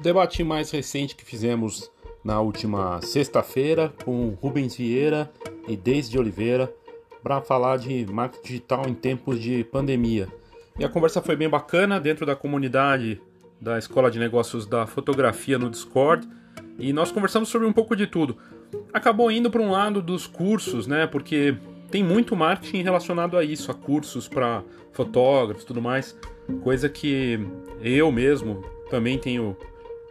debate mais recente que fizemos na última sexta-feira com Rubens Vieira e Deise de Oliveira para falar de marketing digital em tempos de pandemia. E a conversa foi bem bacana dentro da comunidade da Escola de Negócios da Fotografia no Discord e nós conversamos sobre um pouco de tudo. Acabou indo para um lado dos cursos, né? Porque tem muito marketing relacionado a isso, a cursos para fotógrafos, tudo mais, coisa que eu mesmo também tenho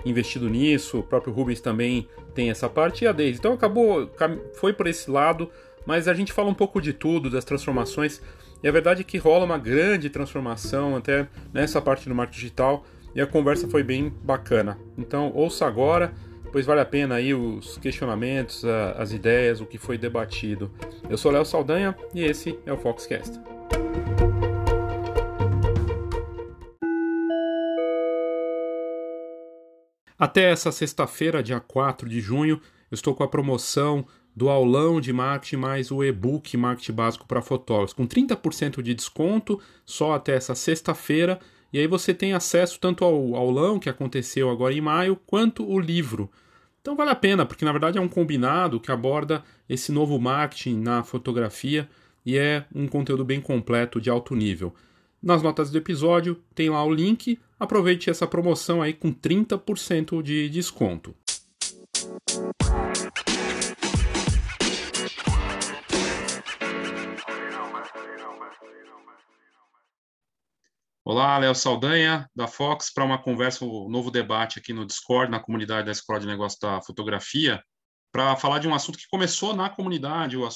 investido nisso, o próprio Rubens também tem essa parte e a Daisy. Então acabou, foi por esse lado, mas a gente fala um pouco de tudo, das transformações, e a verdade é que rola uma grande transformação até nessa parte do marketing digital, e a conversa foi bem bacana. Então ouça agora, pois vale a pena aí os questionamentos, as ideias, o que foi debatido. Eu sou Léo Saldanha e esse é o Foxcast. Até essa sexta-feira, dia 4 de junho, eu estou com a promoção do aulão de marketing mais o e-book Marketing Básico para Fotógrafos, com 30% de desconto só até essa sexta-feira. E aí você tem acesso tanto ao aulão que aconteceu agora em maio, quanto o livro. Então vale a pena, porque na verdade é um combinado que aborda esse novo marketing na fotografia e é um conteúdo bem completo de alto nível. Nas notas do episódio tem lá o link. Aproveite essa promoção aí com 30% de desconto. Olá, Léo Saldanha, da Fox, para uma conversa, um novo debate aqui no Discord, na comunidade da Escola de Negócios da Fotografia, para falar de um assunto que começou na comunidade, o,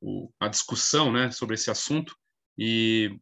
o, a discussão né, sobre esse assunto, e,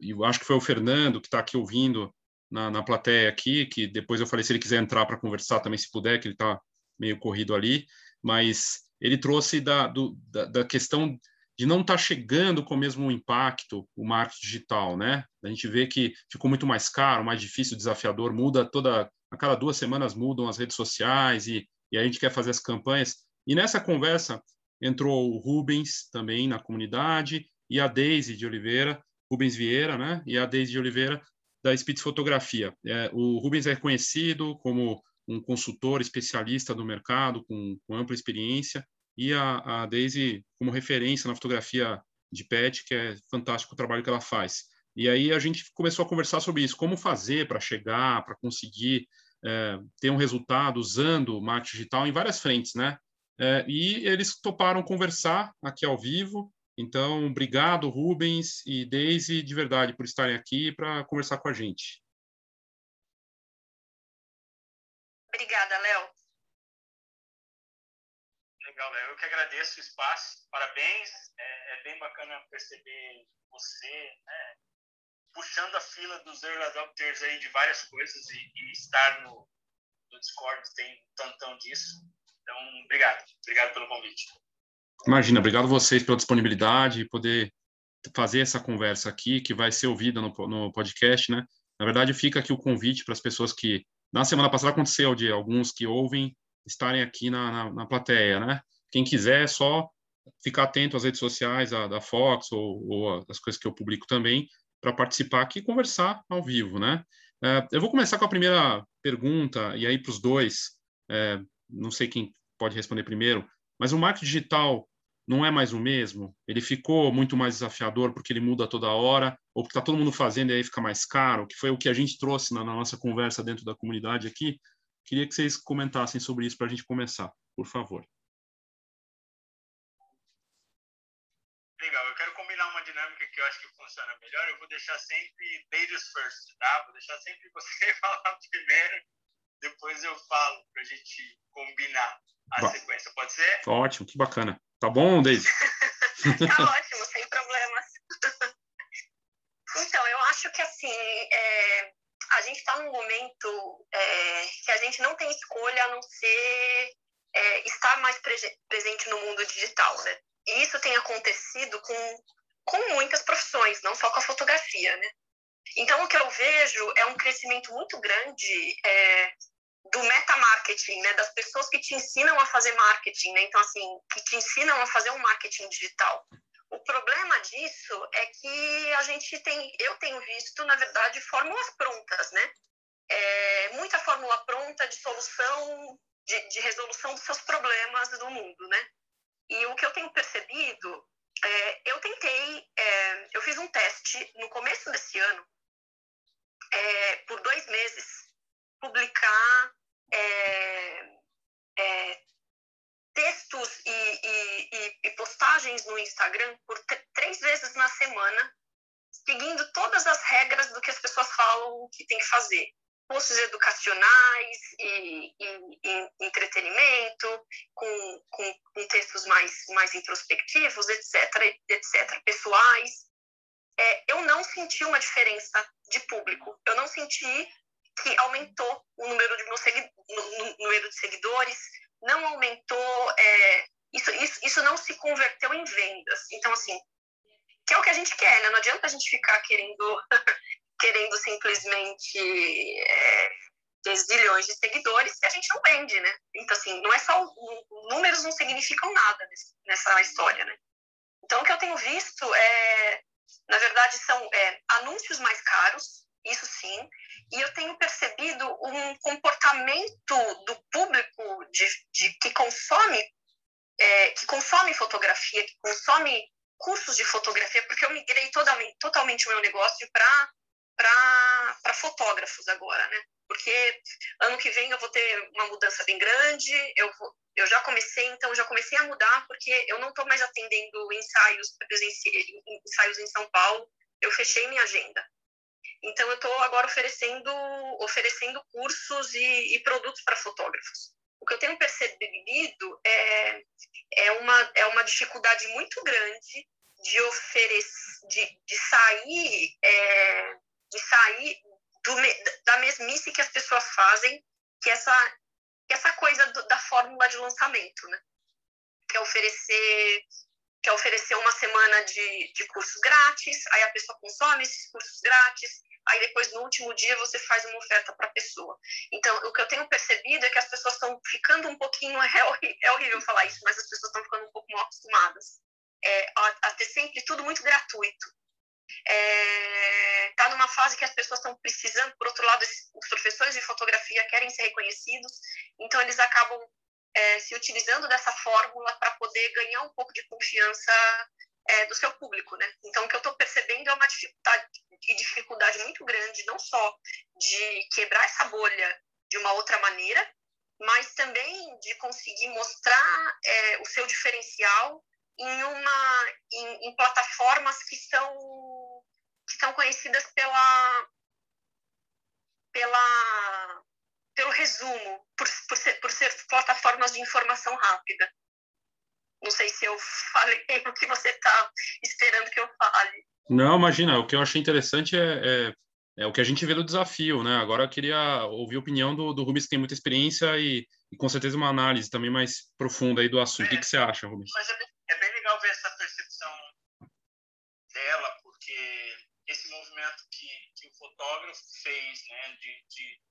eu acho que foi o Fernando que está aqui ouvindo na, na plateia aqui, que depois eu falei se ele quiser entrar para conversar também, se puder, que ele está meio corrido ali, mas ele trouxe da, do, da, da, questão de não estar tá chegando com o mesmo impacto o marketing digital, né? A gente vê que ficou muito mais caro, mais difícil, desafiador, muda toda, a cada duas semanas mudam as redes sociais e, e a gente quer fazer as campanhas. E nessa conversa entrou o Rubens também na comunidade e a Deise de Oliveira, Rubens Vieira, né? E a Deise de Oliveira da Spitz Fotografia. É, o Rubens é conhecido como um consultor especialista do mercado, com, com ampla experiência, e a, a Daisy como referência na fotografia de pet, que é fantástico o trabalho que ela faz. E aí a gente começou a conversar sobre isso, como fazer para chegar, para conseguir é, ter um resultado usando o marketing digital em várias frentes, né? É, e eles toparam conversar aqui ao vivo, então, obrigado, Rubens e Daisy, de verdade, por estarem aqui para conversar com a gente. Obrigada, Léo. Legal, Léo. Eu que agradeço o espaço. Parabéns. É, é bem bacana perceber você né, puxando a fila dos early adopters aí de várias coisas e, e estar no, no Discord tem um tantão disso. Então, obrigado. Obrigado pelo convite. Imagina, obrigado a vocês pela disponibilidade e poder fazer essa conversa aqui, que vai ser ouvida no, no podcast, né? Na verdade, fica aqui o convite para as pessoas que, na semana passada aconteceu de alguns que ouvem estarem aqui na, na, na plateia, né? Quem quiser, é só ficar atento às redes sociais da, da Fox ou, ou as coisas que eu publico também, para participar aqui e conversar ao vivo, né? É, eu vou começar com a primeira pergunta, e aí para os dois, é, não sei quem pode responder primeiro, mas o marketing digital não é mais o mesmo? Ele ficou muito mais desafiador porque ele muda toda hora, ou porque está todo mundo fazendo e aí fica mais caro, que foi o que a gente trouxe na, na nossa conversa dentro da comunidade aqui. Queria que vocês comentassem sobre isso para a gente começar, por favor. Legal, eu quero combinar uma dinâmica que eu acho que funciona melhor. Eu vou deixar sempre ladies first, tá? Vou deixar sempre você falar primeiro, depois eu falo para a gente combinar a Bom, sequência, pode ser? Ótimo, que bacana. Tá bom, Deise? tá ótimo, sem problemas. então, eu acho que assim, é, a gente está num momento é, que a gente não tem escolha a não ser é, estar mais pre presente no mundo digital, né? E isso tem acontecido com, com muitas profissões, não só com a fotografia, né? Então, o que eu vejo é um crescimento muito grande é, do meta-marketing, né? Das pessoas que te ensinam a fazer marketing, né? Então, assim, que te ensinam a fazer um marketing digital. O problema disso é que a gente tem, eu tenho visto, na verdade, fórmulas prontas, né? é, muita fórmula pronta de solução, de, de, resolução dos seus problemas do mundo, né? E o que eu tenho percebido, é, eu tentei, é, eu fiz um teste no começo desse ano, é, por dois meses, publicar é, é, textos e, e, e, postagens no Instagram por três vezes na semana, seguindo todas as regras do que as pessoas falam que tem que fazer cursos educacionais e, e, e entretenimento, com, com, com, textos mais, mais introspectivos, etc., etc., pessoais. É, eu não senti uma diferença de público. Eu não senti que aumentou o número de, no, número de seguidores, não aumentou. É, isso, isso, isso não se converteu em vendas. Então, assim, que é o que a gente quer, né? Não adianta a gente ficar querendo querendo simplesmente é, ter zilhões de seguidores que a gente não vende, né? Então, assim, não é só... Números não significam nada nessa história, né? Então, o que eu tenho visto é... Na verdade, são é, anúncios mais caros, isso sim, e eu tenho percebido um comportamento do público de, de que consome é, que consome fotografia, que consome cursos de fotografia, porque eu migrei totalmente, totalmente o meu negócio para para fotógrafos agora, né? Porque ano que vem eu vou ter uma mudança bem grande, eu, vou, eu já comecei, então já comecei a mudar, porque eu não estou mais atendendo ensaios ensaios em São Paulo, eu fechei minha agenda. Então eu estou agora oferecendo, oferecendo cursos e, e produtos para fotógrafos. O que eu tenho percebido é, é, uma, é uma dificuldade muito grande de oferecer, de, de sair é, de sair do, da mesmice que as pessoas fazem, que essa, que essa coisa do, da fórmula de lançamento, né? Que é oferecer, oferecer uma semana de, de cursos grátis, aí a pessoa consome esses cursos grátis, aí depois no último dia você faz uma oferta para a pessoa. Então, o que eu tenho percebido é que as pessoas estão ficando um pouquinho, é é horrível falar isso, mas as pessoas estão ficando um pouco mal acostumadas é, a, a ter sempre tudo muito gratuito é, tá numa fase que as pessoas estão precisando, por outro lado, os professores de fotografia querem ser reconhecidos, então eles acabam é, se utilizando dessa fórmula para poder ganhar um pouco de confiança é, do seu público, né? Então, o que eu estou percebendo é uma dificuldade, dificuldade muito grande, não só de quebrar essa bolha de uma outra maneira, mas também de conseguir mostrar é, o seu diferencial em uma em, em plataformas que são que são conhecidas pela, pela, pelo resumo, por, por, ser, por ser plataformas de informação rápida. Não sei se eu falei o que você está esperando que eu fale. Não, imagina, o que eu achei interessante é, é, é, o que a gente vê do desafio, né? Agora eu queria ouvir a opinião do, do Rubens, que tem muita experiência e, e com certeza uma análise também mais profunda aí do assunto. É, o que, que você acha, Rubens? Mas é bem, é bem legal ver essa percepção dela, porque esse movimento que, que o fotógrafo fez, né, de, de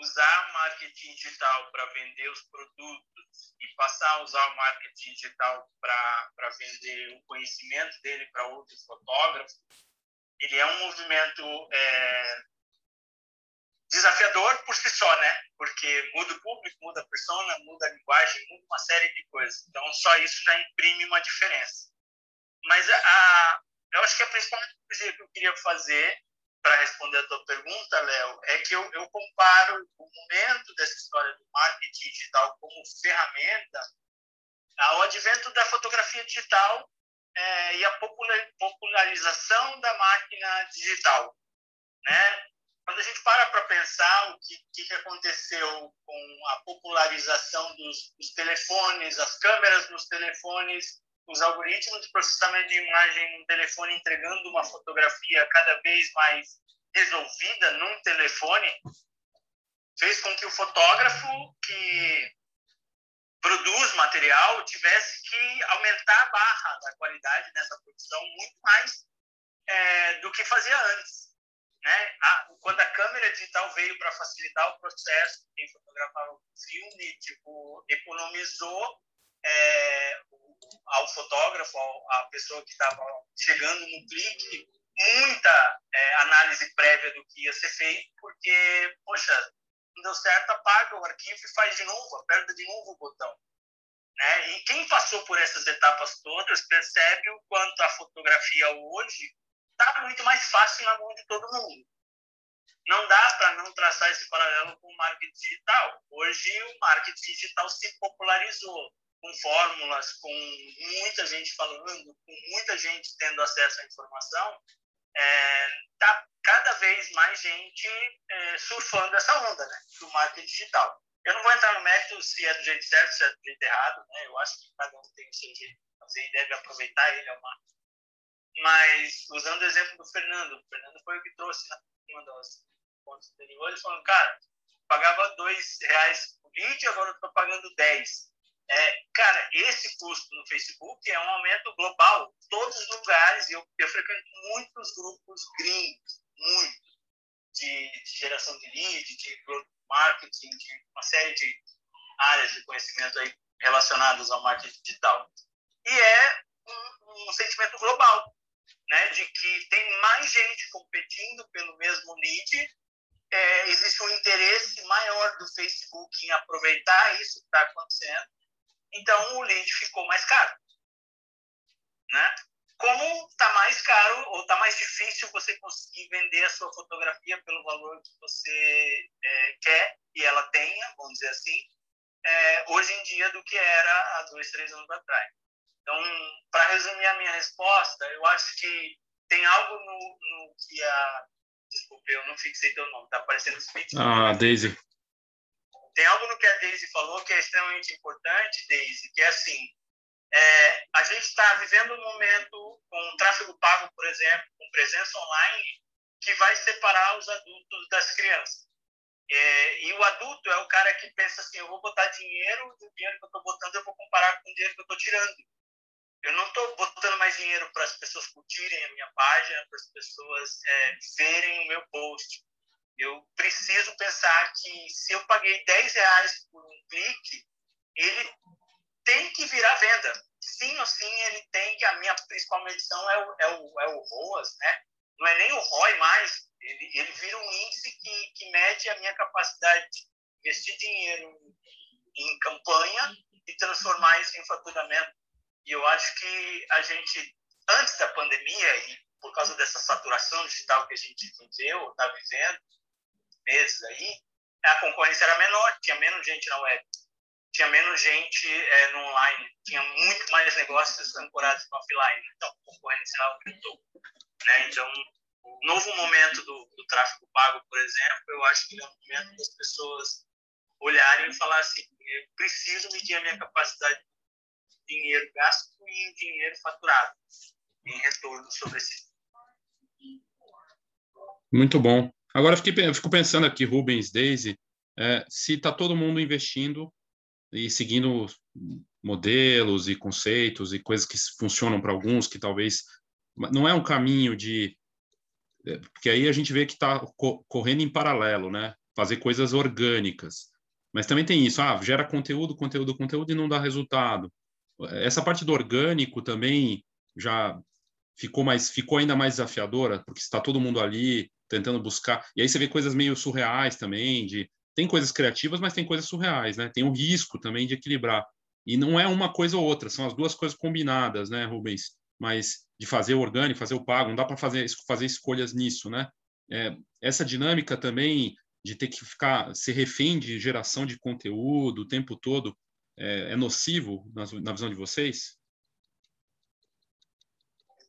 usar marketing digital para vender os produtos e passar a usar o marketing digital para vender o conhecimento dele para outros fotógrafos, ele é um movimento é, desafiador por si só, né? Porque muda o público, muda a persona, muda a linguagem, muda uma série de coisas. Então, só isso já imprime uma diferença. Mas a, eu acho que a principal coisa que eu queria fazer para responder a tua pergunta, Léo, é que eu, eu comparo o momento dessa história do marketing digital como ferramenta ao advento da fotografia digital é, e a popularização da máquina digital. Né? Quando a gente para para pensar o que, que aconteceu com a popularização dos, dos telefones, as câmeras nos telefones, os algoritmos de processamento de imagem no telefone entregando uma fotografia cada vez mais resolvida num telefone, fez com que o fotógrafo que produz material tivesse que aumentar a barra da qualidade dessa produção muito mais é, do que fazia antes. Né? A, quando a câmera digital veio para facilitar o processo, quem fotografava o filme tipo, economizou é, ao fotógrafo, à pessoa que estava chegando no clique, muita é, análise prévia do que ia ser feito, porque, poxa, não deu certo, apaga o arquivo e faz de novo, aperta de novo o botão. Né? E quem passou por essas etapas todas percebe o quanto a fotografia hoje está muito mais fácil na mão de todo mundo. Não dá para não traçar esse paralelo com o marketing digital. Hoje o marketing digital se popularizou com fórmulas, com muita gente falando, com muita gente tendo acesso à informação, é, tá cada vez mais gente é, surfando essa onda né, do marketing digital. Eu não vou entrar no mérito se é do jeito certo, se é do jeito errado, né? Eu acho que cada um tem o seu jeito de fazer e deve aproveitar ele ao máximo. Mas, usando o exemplo do Fernando, o Fernando foi o que trouxe na uma das pontos anteriores, falando, cara, pagava dois reais por lead, agora eu estou pagando 10. É, cara, esse custo no Facebook é um aumento global. Todos os lugares, eu, eu frequento muitos grupos gringos, muito, de, de geração de lead, de marketing, de uma série de áreas de conhecimento aí relacionadas ao marketing digital. E é um, um sentimento global, né, de que tem mais gente competindo pelo mesmo lead é, existe um interesse maior do Facebook em aproveitar isso que está acontecendo então o lead ficou mais caro. Né? Como está mais caro ou está mais difícil você conseguir vender a sua fotografia pelo valor que você é, quer e ela tenha, vamos dizer assim, é, hoje em dia do que era há dois, três anos atrás. Então, para resumir a minha resposta, eu acho que tem algo no, no que a. Desculpe, eu não fixei teu nome, está aparecendo speech. Ah, Daisy. Tem algo no que a Daisy falou que é extremamente importante, Daisy, que é assim, é, a gente está vivendo um momento com tráfego pago, por exemplo, com presença online, que vai separar os adultos das crianças. É, e o adulto é o cara que pensa assim, eu vou botar dinheiro, e o dinheiro que eu estou botando eu vou comparar com o dinheiro que eu estou tirando. Eu não estou botando mais dinheiro para as pessoas curtirem a minha página, para as pessoas é, verem o meu post eu preciso pensar que se eu paguei 10 reais por um clique, ele tem que virar venda. Sim ou sim, ele tem que. A minha principal medição é o, é o, é o ROAS, né? Não é nem o ROI mais, ele, ele vira um índice que, que mede a minha capacidade de investir dinheiro em campanha e transformar isso em faturamento. E eu acho que a gente, antes da pandemia, e por causa dessa saturação digital que a gente viveu, está vivendo, meses aí, a concorrência era menor, tinha menos gente na web, tinha menos gente é, no online, tinha muito mais negócios ancorados no offline, então a concorrência aumentou. Né? Então, o novo momento do, do tráfego pago, por exemplo, eu acho que é o momento das pessoas olharem e falar assim, eu preciso medir a minha capacidade de dinheiro gasto e dinheiro faturado em retorno sobre esse. Muito bom. Agora, eu, fiquei, fico pensando aqui, Rubens, Daisy, é, se está todo mundo investindo e seguindo modelos e conceitos e coisas que funcionam para alguns, que talvez não é um caminho de. É, porque aí a gente vê que está correndo em paralelo, né? Fazer coisas orgânicas. Mas também tem isso, ah, gera conteúdo, conteúdo, conteúdo e não dá resultado. Essa parte do orgânico também já ficou mais ficou ainda mais desafiadora, porque está todo mundo ali tentando buscar. E aí você vê coisas meio surreais também, de tem coisas criativas, mas tem coisas surreais, né? Tem o risco também de equilibrar. E não é uma coisa ou outra, são as duas coisas combinadas, né, Rubens? Mas de fazer o orgânico, fazer o pago, não dá para fazer, fazer escolhas nisso, né? É, essa dinâmica também de ter que ficar, ser refém de geração de conteúdo o tempo todo, é, é nocivo na, na visão de vocês?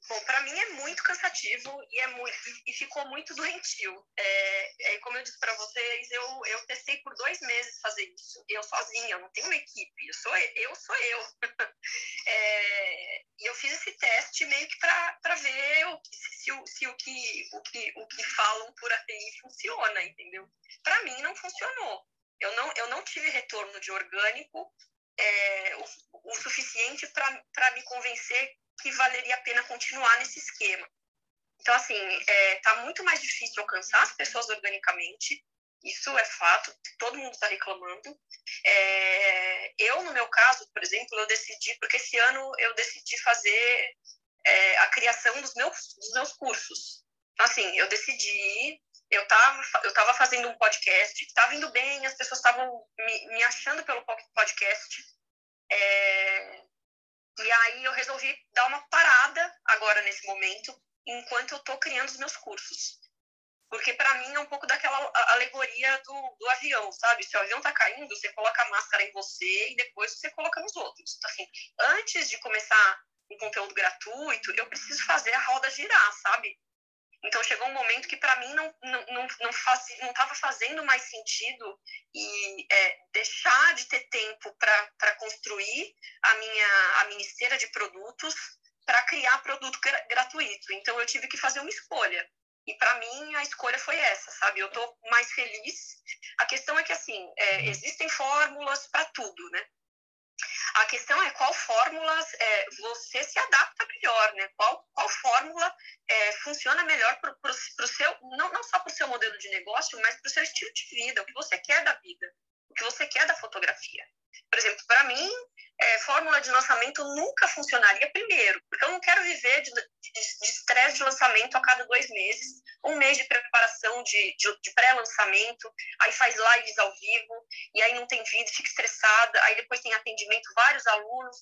Bom, para mim é cansativo e é muito e ficou muito doentio. É, é como eu disse para vocês, eu, eu testei por dois meses fazer isso. Eu sozinha, eu não tenho uma equipe, eu sou eu. Sou eu. é, e eu fiz esse teste meio que para ver o, se, se, se, o, que, o, que, o que falam por aí funciona, entendeu? Para mim não funcionou. Eu não, eu não tive retorno de orgânico é, o, o suficiente para me convencer que valeria a pena continuar nesse esquema. Então, assim, está é, muito mais difícil alcançar as pessoas organicamente, isso é fato, todo mundo está reclamando. É, eu, no meu caso, por exemplo, eu decidi, porque esse ano eu decidi fazer é, a criação dos meus, dos meus cursos. Assim, eu decidi, eu estava eu tava fazendo um podcast, estava indo bem, as pessoas estavam me, me achando pelo podcast. É, e aí eu resolvi dar uma parada agora nesse momento, enquanto eu estou criando os meus cursos. Porque para mim é um pouco daquela alegoria do, do avião, sabe? Se o avião está caindo, você coloca a máscara em você e depois você coloca nos outros. Assim, antes de começar um conteúdo gratuito, eu preciso fazer a roda girar, sabe? Então chegou um momento que para mim não não não não estava fazendo mais sentido e é, deixar de ter tempo para construir a minha a minha esteira de produtos para criar produto gratuito. Então eu tive que fazer uma escolha. E para mim a escolha foi essa, sabe? Eu estou mais feliz. A questão é que assim é, existem fórmulas para tudo, né? A questão é qual fórmula é, você se adapta melhor, né? Qual, qual fórmula é, funciona melhor para o seu, não, não só para o seu modelo de negócio, mas para o seu estilo de vida, o que você quer da vida, o que você quer da fotografia. Por exemplo, para mim, é, fórmula de lançamento nunca funcionaria primeiro, porque eu não quero viver de estresse de, de, lançamento a cada dois meses, um mês de preparação de, de, de pré-lançamento, aí faz lives ao vivo, e aí não tem vídeo, fica estressada, aí depois tem atendimento, vários alunos.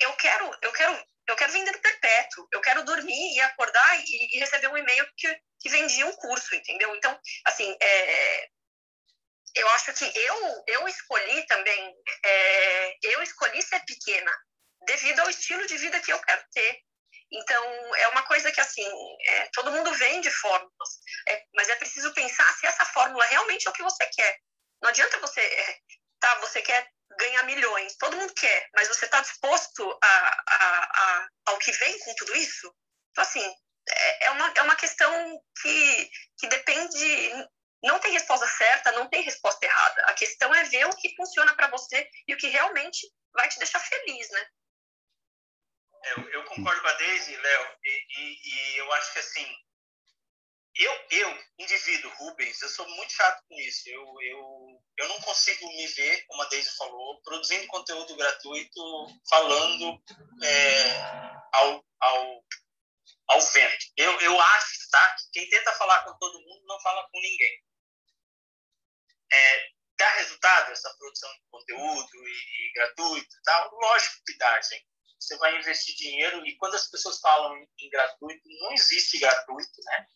Eu quero, eu quero, eu quero vender perpétuo, eu quero dormir e acordar e, e receber um e-mail que, que um curso, entendeu? Então, assim, é, eu acho que eu, eu escolhi também, é, eu escolhi ser pequena devido ao estilo de vida que eu quero ter. Então, é uma coisa que, assim, é, todo mundo vende fórmulas, é, mas é preciso pensar se essa fórmula realmente é o que você quer. Não adianta você, é, tá, você quer ganhar milhões, todo mundo quer, mas você está disposto a, a, a, ao que vem com tudo isso? Então, assim, é, é uma, é uma questão que, que depende não tem resposta certa, não tem resposta errada. A questão é ver o que funciona para você e o que realmente vai te deixar feliz, né? Eu, eu concordo com a Daisy, Léo, e, e, e, eu acho que assim, eu, eu, indivíduo, Rubens, eu sou muito chato com isso. Eu, eu, eu não consigo me ver, como a Daisy falou, produzindo conteúdo gratuito, falando é, ao, ao, ao vento. Eu, eu acho tá, que quem tenta falar com todo mundo não fala com ninguém é, dá resultado essa produção de conteúdo e, e gratuito e tal? Lógico que dá, gente. Você vai investir dinheiro e quando as pessoas falam em, gratuito, não existe gratuito, né?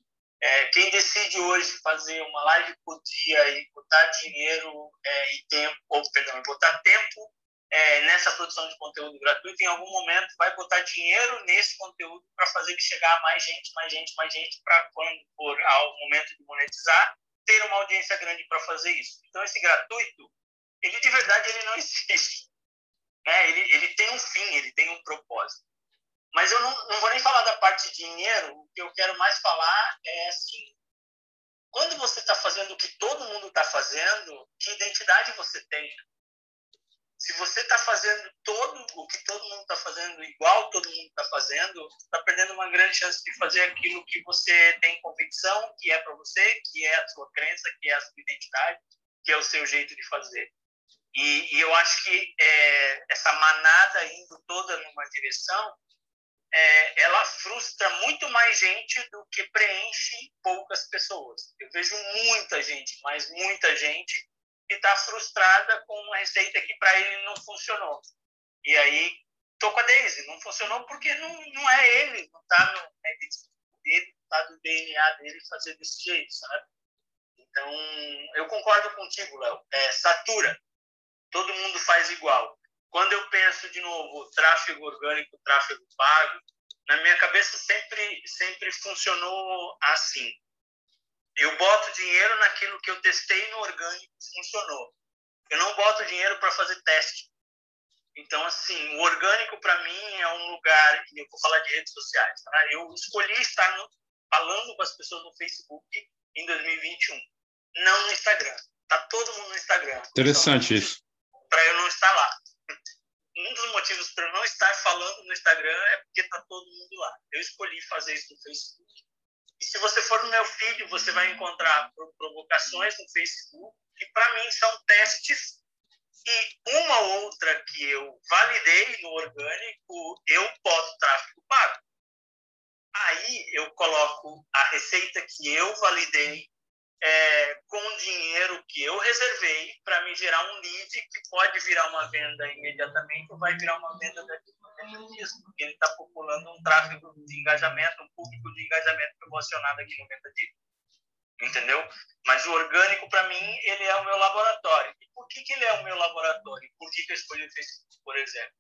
É, quem decide hoje fazer uma live por dia e botar dinheiro é, e tempo, ou perdão, botar tempo é, nessa produção de conteúdo gratuito, em algum momento vai botar dinheiro nesse conteúdo para fazer que chegar a mais gente, mais gente, mais gente, para quando for ao momento de monetizar, ter uma audiência grande para fazer isso. Então, esse gratuito, ele de verdade ele não existe. Né? Ele, ele tem um fim, ele tem um propósito. Mas eu não, não vou nem falar da parte de dinheiro, o que eu quero mais falar é assim: quando você está fazendo o que todo mundo está fazendo, que identidade você tem? Se você está fazendo todo o que todo mundo está fazendo igual todo mundo está fazendo, está perdendo uma grande chance de fazer aquilo que você tem convicção, que é para você, que é a sua crença, que é a sua identidade, que é o seu jeito de fazer. E, e eu acho que é, essa manada indo toda numa direção, é, ela frustra muito mais gente do que preenche poucas pessoas. Eu vejo muita gente, mas muita gente que está frustrada com uma receita que para ele não funcionou. E aí, tô com a Daisy, não funcionou porque não, não é ele, não está no é dele, tá do DNA dele fazer desse jeito, sabe? Então, eu concordo contigo, Léo. É, satura. Todo mundo faz igual. Quando eu penso de novo tráfego orgânico, tráfego pago, na minha cabeça sempre sempre funcionou assim eu boto dinheiro naquilo que eu testei no orgânico funcionou. Eu não boto dinheiro para fazer teste. Então, assim, o orgânico para mim é um lugar, e eu vou falar de redes sociais, tá? Eu escolhi estar no, falando com as pessoas no Facebook em 2021, não no Instagram. Tá todo mundo no Instagram. Interessante então, isso. Para eu não estar lá. Um dos motivos para eu não estar falando no Instagram é porque tá todo mundo lá. Eu escolhi fazer isso no Facebook e se você for no meu feed, você vai encontrar provocações no Facebook, que para mim são testes, e uma outra que eu validei no orgânico, eu boto tráfego pago. Aí eu coloco a receita que eu validei é, com dinheiro que eu reservei para me gerar um lead que pode virar uma venda imediatamente ou vai virar uma venda daqui 90 dias, porque ele está populando um tráfego de engajamento, um público de engajamento promocionado aqui 90 dias. Entendeu? Mas o orgânico, para mim, ele é o meu laboratório. E por que, que ele é o meu laboratório? Por que, que eu escolhi o Facebook, por exemplo?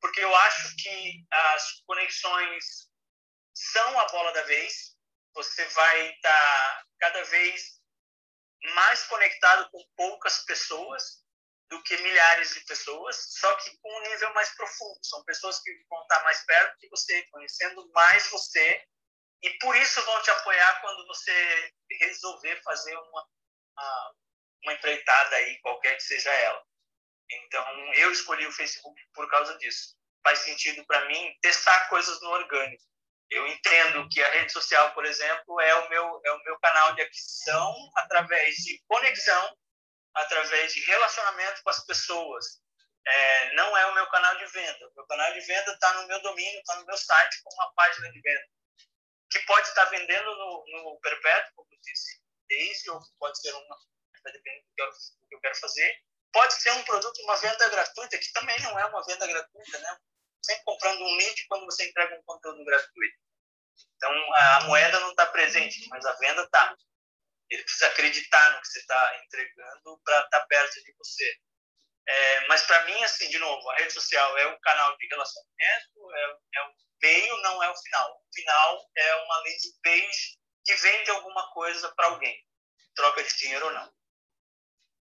Porque eu acho que as conexões são a bola da vez. Você vai estar tá cada vez mais conectado com poucas pessoas do que milhares de pessoas, só que com um nível mais profundo. São pessoas que vão estar mais perto de você, conhecendo mais você, e por isso vão te apoiar quando você resolver fazer uma, uma, uma empreitada aí, qualquer que seja ela. Então, eu escolhi o Facebook por causa disso. Faz sentido para mim testar coisas no orgânico. Eu entendo que a rede social, por exemplo, é o meu, é o meu canal de aquisição através de conexão, através de relacionamento com as pessoas. É, não é o meu canal de venda. O meu canal de venda está no meu domínio, está no meu site, com uma página de venda. Que pode estar vendendo no, no perpétuo, como eu disse, desde, ou pode ser uma, dependendo do que, eu, do que eu quero fazer. Pode ser um produto, uma venda gratuita, que também não é uma venda gratuita, né? sempre comprando um link quando você entrega um conteúdo gratuito. Então, a moeda não está presente, mas a venda está. Ele precisa acreditar no que você está entregando para estar tá perto de você. É, mas, para mim, assim, de novo, a rede social é um canal de relacionamento, é, é o meio, não é o final. O final é uma landing page que vende alguma coisa para alguém, troca de dinheiro ou não.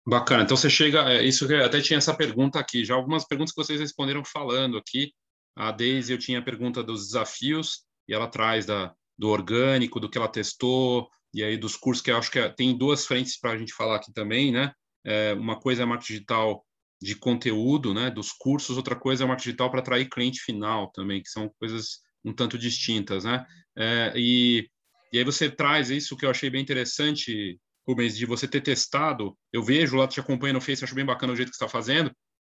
Bacana. Então você chega, é, isso até tinha essa pergunta aqui, já algumas perguntas que vocês responderam falando aqui. A Deise, eu tinha a pergunta dos desafios e ela traz da, do orgânico, do que ela testou e aí dos cursos que eu acho que é, tem duas frentes para a gente falar aqui também, né? É, uma coisa é marketing digital de conteúdo, né? Dos cursos, outra coisa é marketing digital para atrair cliente final também, que são coisas um tanto distintas, né? É, e, e aí você traz isso que eu achei bem interessante, Rubens, de você ter testado, eu vejo lá, te acompanho no Face, acho bem bacana o jeito que você está fazendo,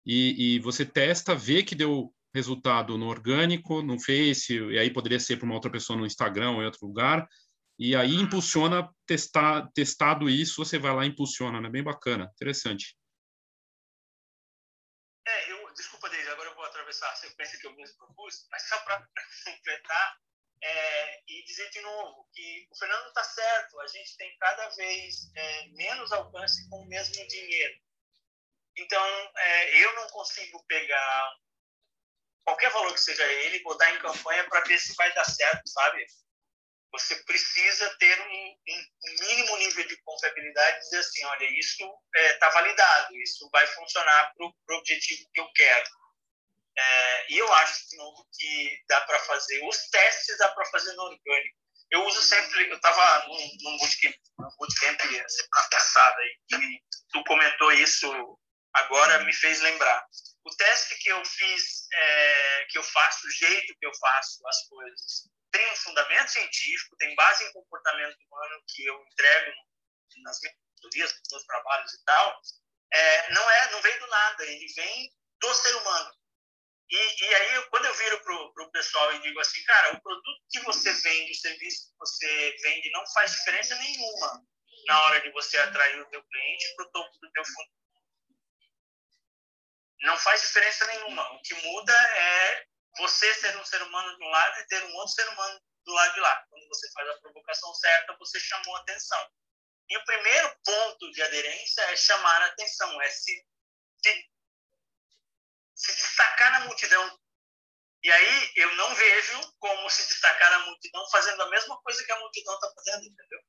e, e, você testa, vê que deu resultado no orgânico, no Face, e aí poderia ser para uma outra pessoa no Instagram ou em outro lugar, e aí impulsiona, testar, testado isso, você vai lá e impulsiona, né? Bem bacana, interessante. É, eu, desculpa, Deise, agora eu vou atravessar a sequência que eu mesmo propus, mas só para completar, é, e dizer de novo que o Fernando está certo, a gente tem cada vez é, menos alcance com o mesmo dinheiro. Então, é, eu não consigo pegar qualquer valor que seja ele botar em campanha para ver se vai dar certo, sabe? Você precisa ter um, um mínimo nível de confiabilidade e dizer assim, olha, isso está é, validado, isso vai funcionar para o objetivo que eu quero é, e eu acho, de novo, que dá para fazer, os testes dá para fazer no orgânico. Eu uso sempre, eu estava num, num bootcamp, num bootcamp semana passada, e tu comentou isso agora, me fez lembrar. O teste que eu fiz, é, que eu faço, o jeito que eu faço as coisas, tem um fundamento científico, tem base em comportamento humano que eu entrego nas minhas teorias, nos meus trabalhos e tal, é, não é, não vem do nada, ele vem do ser humano. E, e aí, quando eu viro para o pessoal e digo assim, cara, o produto que você vende, o serviço que você vende, não faz diferença nenhuma na hora de você atrair o teu cliente para o topo do teu fundo. Não faz diferença nenhuma. O que muda é você ser um ser humano de um lado e ter um outro ser humano do lado de lá. Quando você faz a provocação certa, você chamou atenção. E o primeiro ponto de aderência é chamar a atenção, é se, se se destacar na multidão. E aí eu não vejo como se destacar na multidão fazendo a mesma coisa que a multidão está fazendo, entendeu?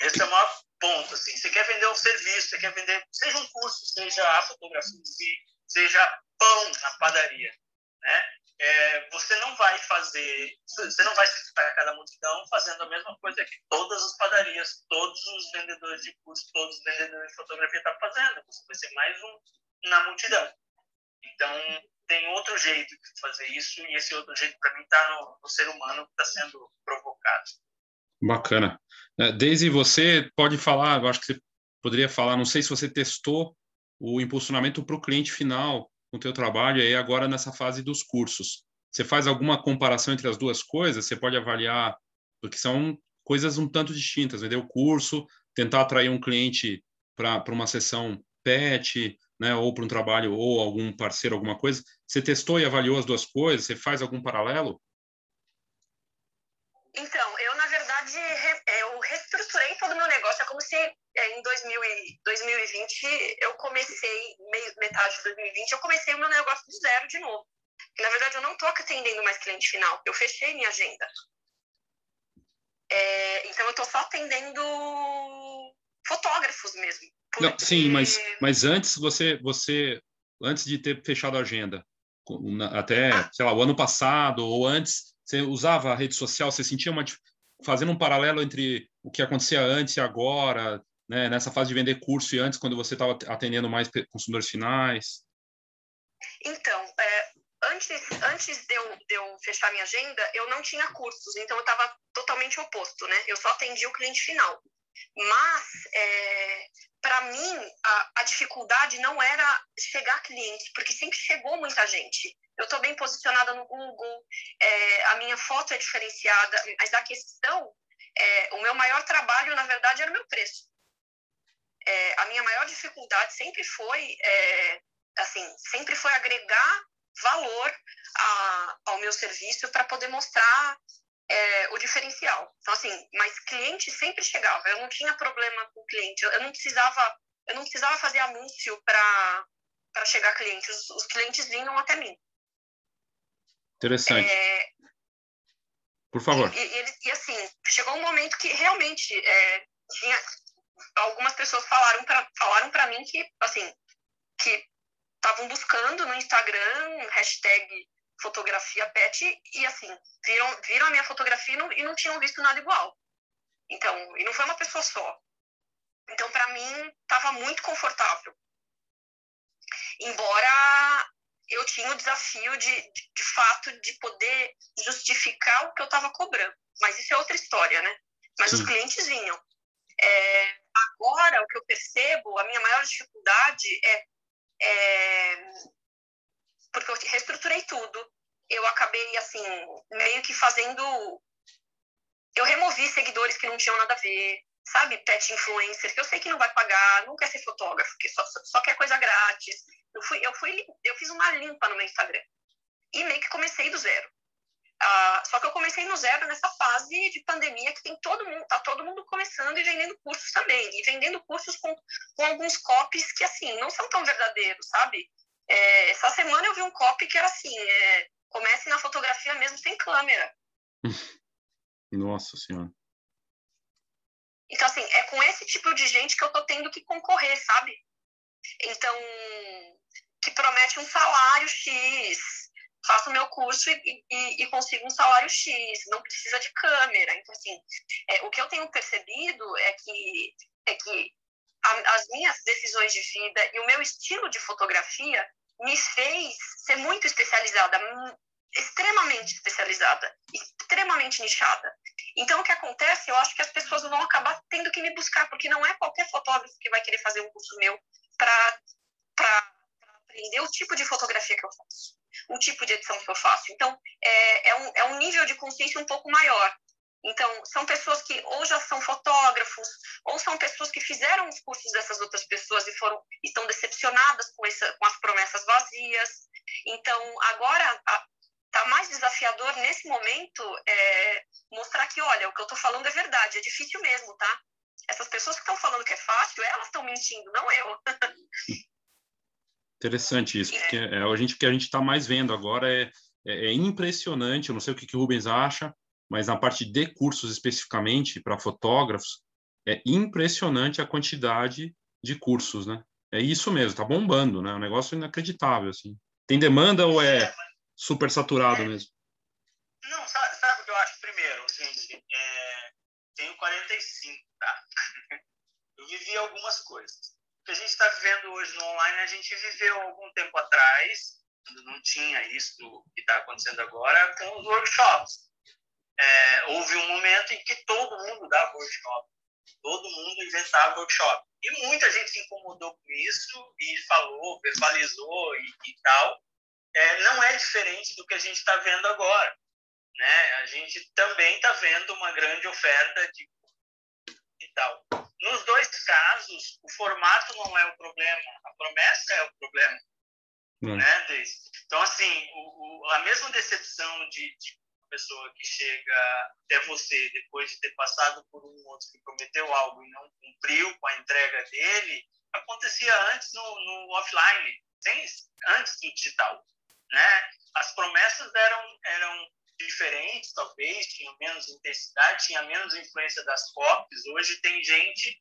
Esse é o maior ponto. Assim. Você quer vender um serviço, você quer vender, seja um curso, seja a fotografia seja pão na padaria, né? É, você não vai fazer, você não vai se destacar da multidão fazendo a mesma coisa que todas as padarias, todos os vendedores de curso, todos os vendedores de fotografia estão fazendo. Você vai ser mais um na multidão. Então, tem outro jeito de fazer isso, e esse outro jeito, para mim, está no, no, ser humano que está sendo provocado. Bacana. É, Daisy, você pode falar, eu acho que você poderia falar, não sei se você testou o impulsionamento para o cliente final o teu trabalho aí agora nessa fase dos cursos. você faz alguma comparação entre as duas coisas, você pode avaliar, porque são coisas um tanto distintas, vender o curso, tentar atrair um cliente para uma sessão PET, né, ou para um trabalho ou algum parceiro, alguma coisa. Você testou e avaliou as duas coisas? Você faz algum paralelo? Então, eu, na verdade, eu reestruturei todo o meu negócio. Como se é, em 2020 eu comecei, metade de 2020, eu comecei o meu negócio do zero de novo. Na verdade, eu não estou atendendo mais cliente final, eu fechei minha agenda. É, então, eu estou só atendendo fotógrafos mesmo. Porque... Não, sim, mas, mas antes você, você, antes de ter fechado a agenda, até, ah. sei lá, o ano passado ou antes, você usava a rede social, você sentia uma fazendo um paralelo entre o que acontecia antes e agora, né, nessa fase de vender curso e antes quando você estava atendendo mais consumidores finais? Então, é, antes, antes de eu, de eu fechar minha agenda, eu não tinha cursos, então eu estava totalmente oposto, né? Eu só atendia o cliente final. Mas, é, para mim, a, a, dificuldade não era chegar cliente, porque sempre chegou muita gente. Eu estou bem posicionada no Google, é, a minha foto é diferenciada, mas a questão, é, o meu maior trabalho, na verdade, era o meu preço. É, a minha maior dificuldade sempre foi, é, assim, sempre foi agregar valor a, ao meu serviço para poder mostrar é, o diferencial. Então, assim, mas cliente sempre chegava. Eu não tinha problema com cliente. Eu, não precisava, eu não precisava fazer anúncio para para chegar cliente. Os, os, clientes vinham até mim. Interessante. É, Por favor. E, e, e, assim, chegou um momento que realmente é, tinha algumas pessoas falaram para falaram para mim que assim que estavam buscando no Instagram hashtag fotografia pet e assim, viram, viram a minha fotografia e não, e não tinham visto nada igual. Então, e não foi uma pessoa só. Então, para mim, estava muito confortável. Embora eu tinha o desafio de, de, de fato, de poder justificar o que eu estava cobrando. Mas isso é outra história, né? Mas Sim. os clientes vinham. É, agora, o que eu percebo, a minha maior dificuldade é, é porque eu reestruturei tudo. Eu acabei, assim, meio que fazendo. Eu removi seguidores que não tinham nada a ver, sabe? Pet influencer, que eu sei que não vai pagar, não quer ser fotógrafo, que só, só quer coisa grátis. Eu, fui, eu, fui, eu fiz uma limpa no meu Instagram. E meio que comecei do zero. Uh, só que eu comecei no zero nessa fase de pandemia que tem todo mundo, tá todo mundo começando e vendendo cursos também. E vendendo cursos com, com alguns copies que, assim, não são tão verdadeiros, sabe? É, essa semana eu vi um copy que era assim, é, comece na fotografia mesmo sem câmera. Nossa Senhora. Então, assim, é com esse tipo de gente que eu tô tendo que concorrer, sabe? Então, que promete um salário X, faço o meu curso e, e, e, consigo um salário X, não precisa de câmera. Então, assim, é, o que eu tenho percebido é que, é que a, as minhas decisões de vida e o meu estilo de fotografia me fez ser muito especializada, extremamente especializada, extremamente nichada. Então, o que acontece, eu acho que as pessoas vão acabar tendo que me buscar, porque não é qualquer fotógrafo que vai querer fazer um curso meu para aprender o tipo de fotografia que eu faço, o tipo de edição que eu faço. Então, é, é, um, é um nível de consciência um pouco maior. Então, são pessoas que ou já são fotógrafos, ou são pessoas que fizeram os cursos dessas outras pessoas e foram estão decepcionadas com, essa, com as promessas vazias. Então, agora está mais desafiador nesse momento é, mostrar que, olha, o que eu estou falando é verdade, é difícil mesmo, tá? Essas pessoas que estão falando que é fácil, elas estão mentindo, não eu. Interessante isso, porque é, a gente, o que a gente está mais vendo agora é, é, é impressionante, eu não sei o que, que o Rubens acha, mas na parte de cursos especificamente para fotógrafos, é impressionante a quantidade de cursos, né? É isso mesmo, tá bombando, né? É um negócio inacreditável, assim. Tem demanda ou é super saturado mesmo? Não, sabe, sabe o que eu acho? Primeiro, gente, é, tenho 45, tá? Eu vivi algumas coisas. O que a gente está vivendo hoje no online, a gente viveu algum tempo atrás, quando não tinha isso que está acontecendo agora, com os workshops é, houve um momento em que todo mundo dava workshop, todo mundo inventava workshop. E muita gente se incomodou com isso e falou, verbalizou e, e tal. é, não é diferente do que a gente está vendo agora. Né? A gente também está vendo uma grande oferta de e tal. Nos dois casos, o formato não é o problema, a promessa é o problema. Hum. Né, Então, assim, o, o, a mesma decepção de, de pessoa que chega até você depois de ter passado por um outro que prometeu algo e não cumpriu com a entrega dele, acontecia antes no, no offline, sem, antes do digital. Né? As promessas eram, eram diferentes, talvez, tinham menos intensidade, tinha menos influência das copies. Hoje tem gente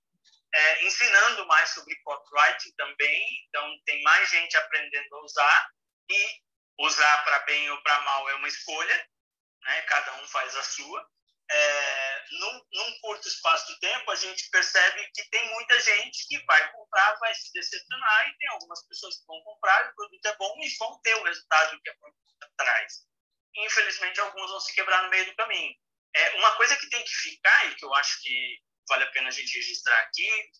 é, ensinando mais sobre copywriting também, então tem mais gente aprendendo a usar e usar para bem ou para mal é uma escolha, né? cada um faz a sua. É, num, num, curto espaço de tempo, a gente percebe que tem muita gente que vai comprar, vai se decepcionar, e tem algumas pessoas que vão comprar, o produto é bom e vão ter o resultado que a produto traz. Infelizmente, alguns vão se quebrar no meio do caminho. É, uma coisa que tem que ficar, e que eu acho que vale a pena a gente registrar aqui,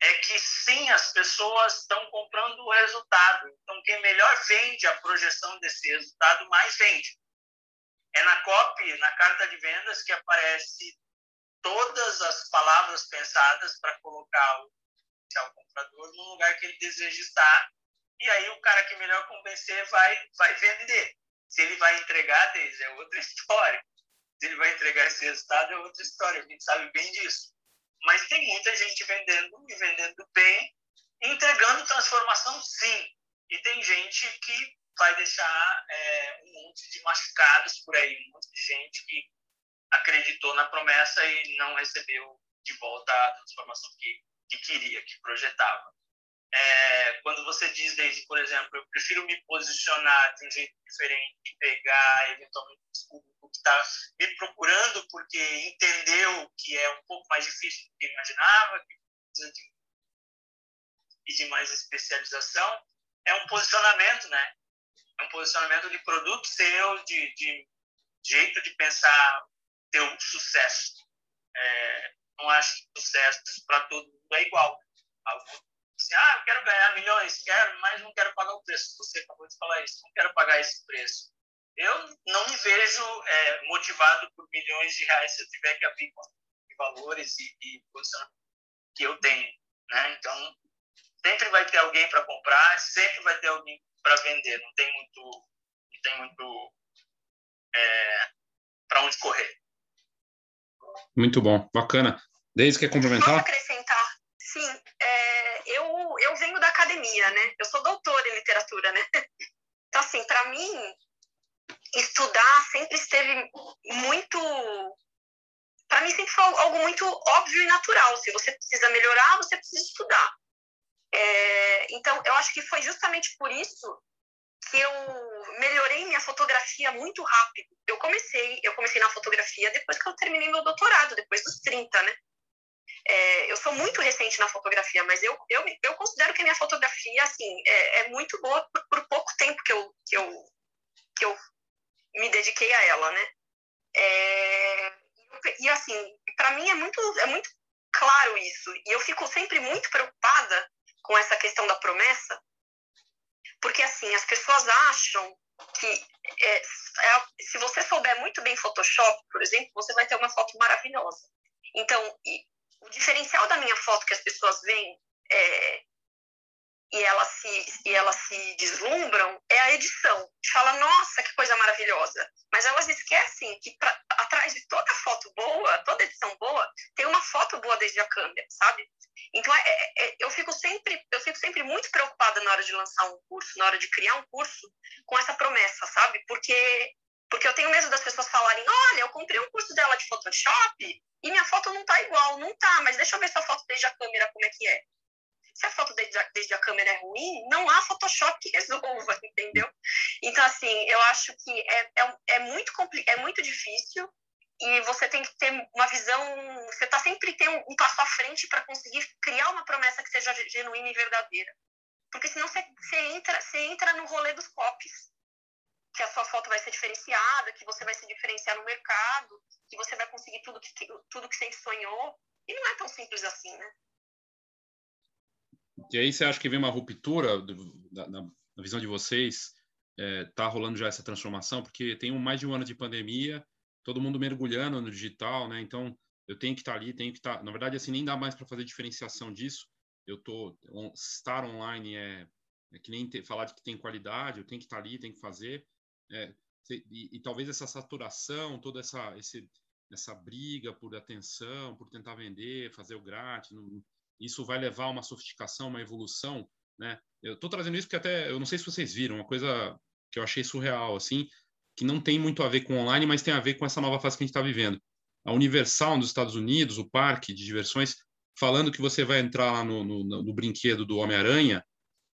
é que sim, as pessoas estão comprando o resultado. Então, quem melhor vende a projeção desse resultado, mais vende. É na copy, na carta de vendas, que aparece todas as palavras pensadas para colocar o potencial comprador no lugar que ele deseja estar. E aí o cara que melhor convencer vai, vai vender. Se ele vai entregar, Deise, é outra história. Se ele vai entregar esse resultado, é outra história. A gente sabe bem disso. Mas tem muita gente vendendo e vendendo bem, entregando transformação, sim. E tem gente que vai deixar é, um monte de machucados por aí, um monte de gente que acreditou na promessa e não recebeu de volta a transformação que, que queria, que projetava. É, quando você diz, desde, por exemplo, eu prefiro me posicionar de um jeito diferente pegar eventualmente o público que está me procurando porque entendeu que é um pouco mais difícil do que imaginava, que precisa de, de mais especialização, é um posicionamento, né? é um posicionamento de produto seu, de, de jeito de pensar teu sucesso. É, não acho que sucesso para todo mundo é igual. Assim, ah, eu quero ganhar milhões, quero, mas não quero pagar o preço. Você acabou de falar isso, não quero pagar esse preço. Eu não me vejo é, motivado por milhões de reais se eu tiver que abrir valores e, e posicionamento que eu tenho. Né? Então, sempre vai ter alguém para comprar, sempre vai ter alguém para vender, não tem muito, não tem muito é, para onde correr. Muito bom, bacana. Desde quer complementar? Posso acrescentar? Sim, é, eu, eu venho da academia, né? Eu sou doutora em literatura, né? Então, assim, para mim, estudar sempre esteve muito. Para mim, sempre foi algo muito óbvio e natural. Se você precisa melhorar, você precisa estudar. É, então, eu acho que foi justamente por isso que eu melhorei minha fotografia muito rápido. Eu comecei, eu comecei na fotografia depois que eu terminei meu doutorado, depois dos 30, né? É, eu sou muito recente na fotografia, mas eu, eu, eu considero que a minha fotografia, assim, é, é muito boa por, por, pouco tempo que eu, que, eu, que eu me dediquei a ela, né? É, e, assim, para mim é muito, é muito claro isso. E eu fico sempre muito preocupada com essa questão da promessa, porque assim, as pessoas acham que é, é, se você souber muito bem Photoshop, por exemplo, você vai ter uma foto maravilhosa. Então, o diferencial da minha foto que as pessoas veem é, e elas se e elas se deslumbram é a edição. Fala, nossa, que coisa maravilhosa. Mas elas esquecem que pra, atrás de toda foto boa, toda edição boa, tem uma foto boa desde a câmera, sabe? Então é, é, é, eu fico sempre eu fico sempre muito preocupada na hora de lançar um curso, na hora de criar um curso com essa promessa, sabe? Porque porque eu tenho medo das pessoas falarem, olha, eu comprei um curso dela de Photoshop e minha foto não tá igual, não tá, mas deixa eu ver sua foto desde a câmera como é que é se a foto desde a, desde a câmera é ruim, não há Photoshop que resolva, entendeu? Então, assim, eu acho que é, é, é muito é muito difícil e você tem que ter uma visão, você tá sempre tem um, um passo à frente para conseguir criar uma promessa que seja genuína e verdadeira. Porque senão você, você, entra, você entra no rolê dos copies. Que a sua foto vai ser diferenciada, que você vai se diferenciar no mercado, que você vai conseguir tudo que, tudo que você sonhou. E não é tão simples assim, né? E aí você acha que vem uma ruptura, na, na visão de vocês, é, rolando já essa transformação, porque tem um, mais de um ano de pandemia, todo mundo mergulhando no digital, né? Então, eu tenho que estar tá ali, tenho que estar. Tá... Na verdade, assim, nem dá mais para fazer diferenciação disso. Eu tô estar online é, é que nem ter, falar de que tem qualidade. Eu tenho que estar tá ali, tenho que fazer. É, e, e, talvez essa saturação, toda essa esse, essa briga por atenção, por tentar vender, fazer o grátis, não, isso vai levar a uma sofisticação, uma evolução, né? Eu estou trazendo isso porque até eu não sei se vocês viram uma coisa que eu achei surreal, assim, que não tem muito a ver com online, mas tem a ver com essa nova fase que a gente está vivendo. A Universal nos Estados Unidos, o parque de diversões, falando que você vai entrar lá no, no, no brinquedo do Homem-Aranha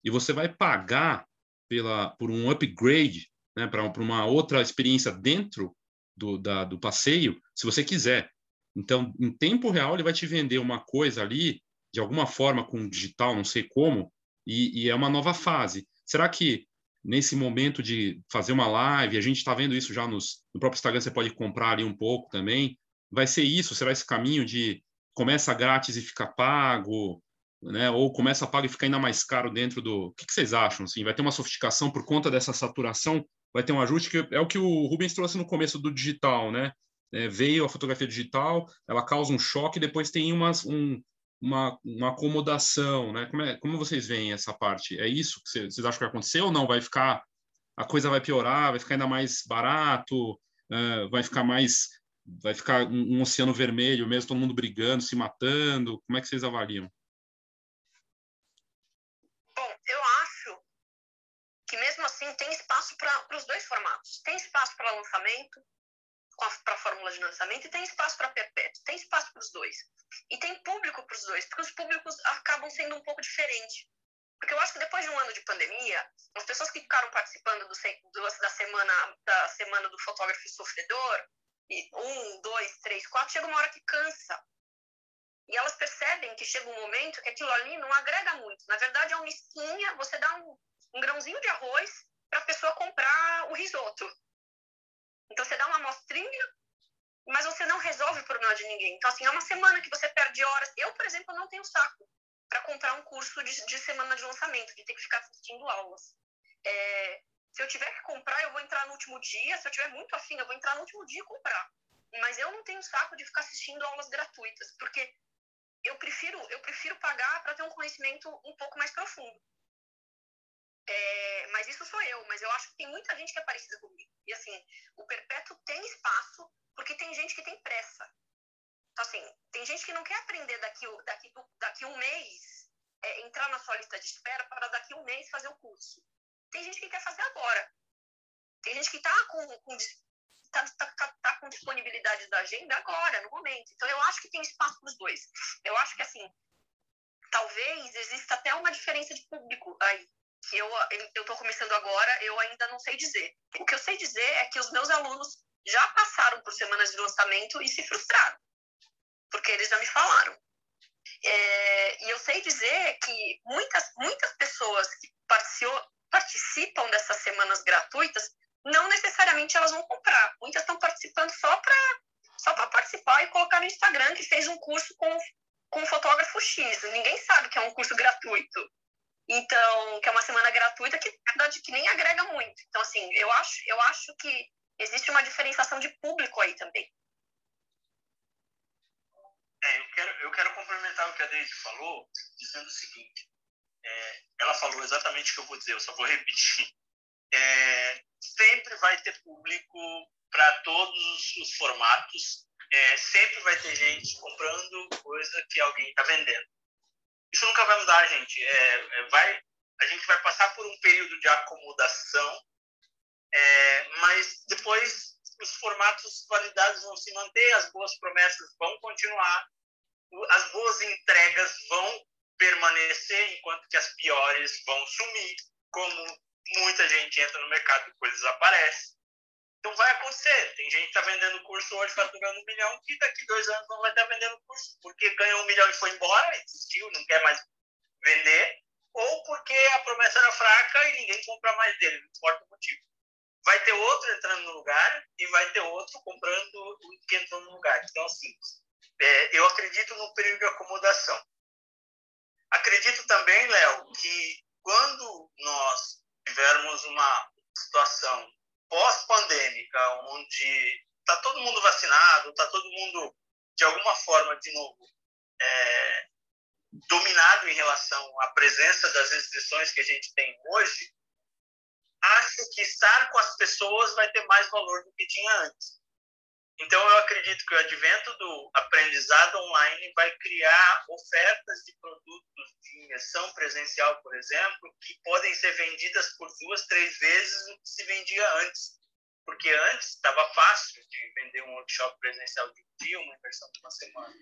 e você vai pagar pela, por um upgrade, né, para uma outra experiência dentro do, da, do passeio, se você quiser. Então, em tempo real, ele vai te vender uma coisa ali, de alguma forma, com digital, não sei como, e, e é uma nova fase. Será que nesse momento de fazer uma live, a gente está vendo isso já nos, no próprio Instagram, você pode comprar ali um pouco também. Vai ser isso? Será esse caminho de começa grátis e fica pago, né? Ou começa pago e fica ainda mais caro dentro do. O que, que vocês acham? Assim, vai ter uma sofisticação por conta dessa saturação? Vai ter um ajuste que é o que o Rubens trouxe no começo do digital, né? É, veio a fotografia digital, ela causa um choque, depois tem umas, um, uma, uma acomodação, né? Como, é, como vocês veem essa parte? É isso que vocês, acham que vai acontecer ou não? Vai ficar, a coisa vai piorar, vai ficar ainda mais barato, uh, vai ficar mais, vai ficar um, um, oceano vermelho mesmo, todo mundo brigando, se matando? Como é que vocês avaliam? Bom, eu assim tem espaço para os dois formatos. Tem espaço para lançamento, para a fórmula de lançamento e tem espaço para perpétuo, tem espaço para os dois. E tem público para os dois, porque os públicos acabam sendo um pouco diferentes. Porque eu acho que depois de um ano de pandemia, as pessoas que ficaram participando do, do, da, semana, da semana do fotógrafo sofredor, e um, dois, três, quatro, chega uma hora que cansa. E elas percebem que chega um momento que aquilo ali não agrega muito. Na verdade, é uma esquinha, você dá um, um grãozinho de arroz para a pessoa comprar o risoto. Então você dá uma amostrinha, mas você não resolve o problema de ninguém. Então, assim, é uma semana que você perde horas. Eu, por exemplo, não tenho saco para comprar um curso de, de, semana de lançamento, de ter que ficar assistindo aulas. É, se eu tiver que comprar, eu vou entrar no último dia. Se eu tiver muito afim, eu vou entrar no último dia e comprar. Mas eu não tenho saco de ficar assistindo aulas gratuitas, porque eu prefiro, eu prefiro pagar para ter um conhecimento um pouco mais profundo. É, mas isso sou eu, mas eu acho que tem muita gente que é parecida comigo. E assim, o perpétuo tem espaço porque tem gente que tem pressa. Então, assim, tem gente que não quer aprender daqui, daqui, daqui um mês, é, entrar na sua lista de espera para daqui um mês fazer o curso. Tem gente que quer fazer agora. Tem gente que está com, com, tá, tá, tá, tá, com disponibilidade da agenda agora, no momento. Então, eu acho que tem espaço para os dois. Eu acho que, assim, talvez exista até uma diferença de público aí eu estou começando agora, eu ainda não sei dizer. O que eu sei dizer é que os meus alunos já passaram por semanas de lançamento e se frustraram, porque eles já me falaram. É, e eu sei dizer que muitas, muitas pessoas que participam dessas semanas gratuitas, não necessariamente elas vão comprar. Muitas estão participando só para só participar e colocar no Instagram que fez um curso com, com fotógrafo X. Ninguém sabe que é um curso gratuito. Então, que é uma semana gratuita que, na verdade, que nem agrega muito. Então, assim, eu acho, eu acho que existe uma diferenciação de público aí também. É, eu quero, eu quero complementar o que a Deise falou, dizendo o seguinte. É, ela falou exatamente o que eu vou dizer, eu só vou repetir. É, sempre vai ter público para todos os formatos, é, sempre vai ter gente comprando coisa que alguém está vendendo. Isso nunca vai mudar, gente. É, é, vai, a gente vai passar por um período de acomodação, é, mas depois os formatos validados vão se manter, as boas promessas vão continuar, as boas entregas vão permanecer, enquanto que as piores vão sumir, como muita gente entra no mercado e coisas aparecem. Então vai acontecer. Tem gente que está vendendo curso hoje faturando um milhão que daqui dois anos não vai estar vendendo curso porque ganhou um milhão e foi embora, desistiu, não quer mais vender, ou porque a promessa era fraca e ninguém compra mais dele, não importa o motivo. Vai ter outro entrando no lugar e vai ter outro comprando o que entrou no lugar. Então, assim, é, eu acredito no período de acomodação. Acredito também, Léo, que quando nós tivermos uma situação pós-pandêmica, onde está todo mundo vacinado, está todo mundo, de alguma forma, de novo, é, dominado em relação à presença das restrições que a gente tem hoje, acho que estar com as pessoas vai ter mais valor do que tinha antes. Então, eu acredito que o advento do aprendizado online vai criar ofertas de produtos de imersão presencial, por exemplo, que podem ser vendidas por duas, três vezes o que se vendia antes. Porque antes estava fácil de vender um workshop presencial de um dia, uma imersão de uma semana.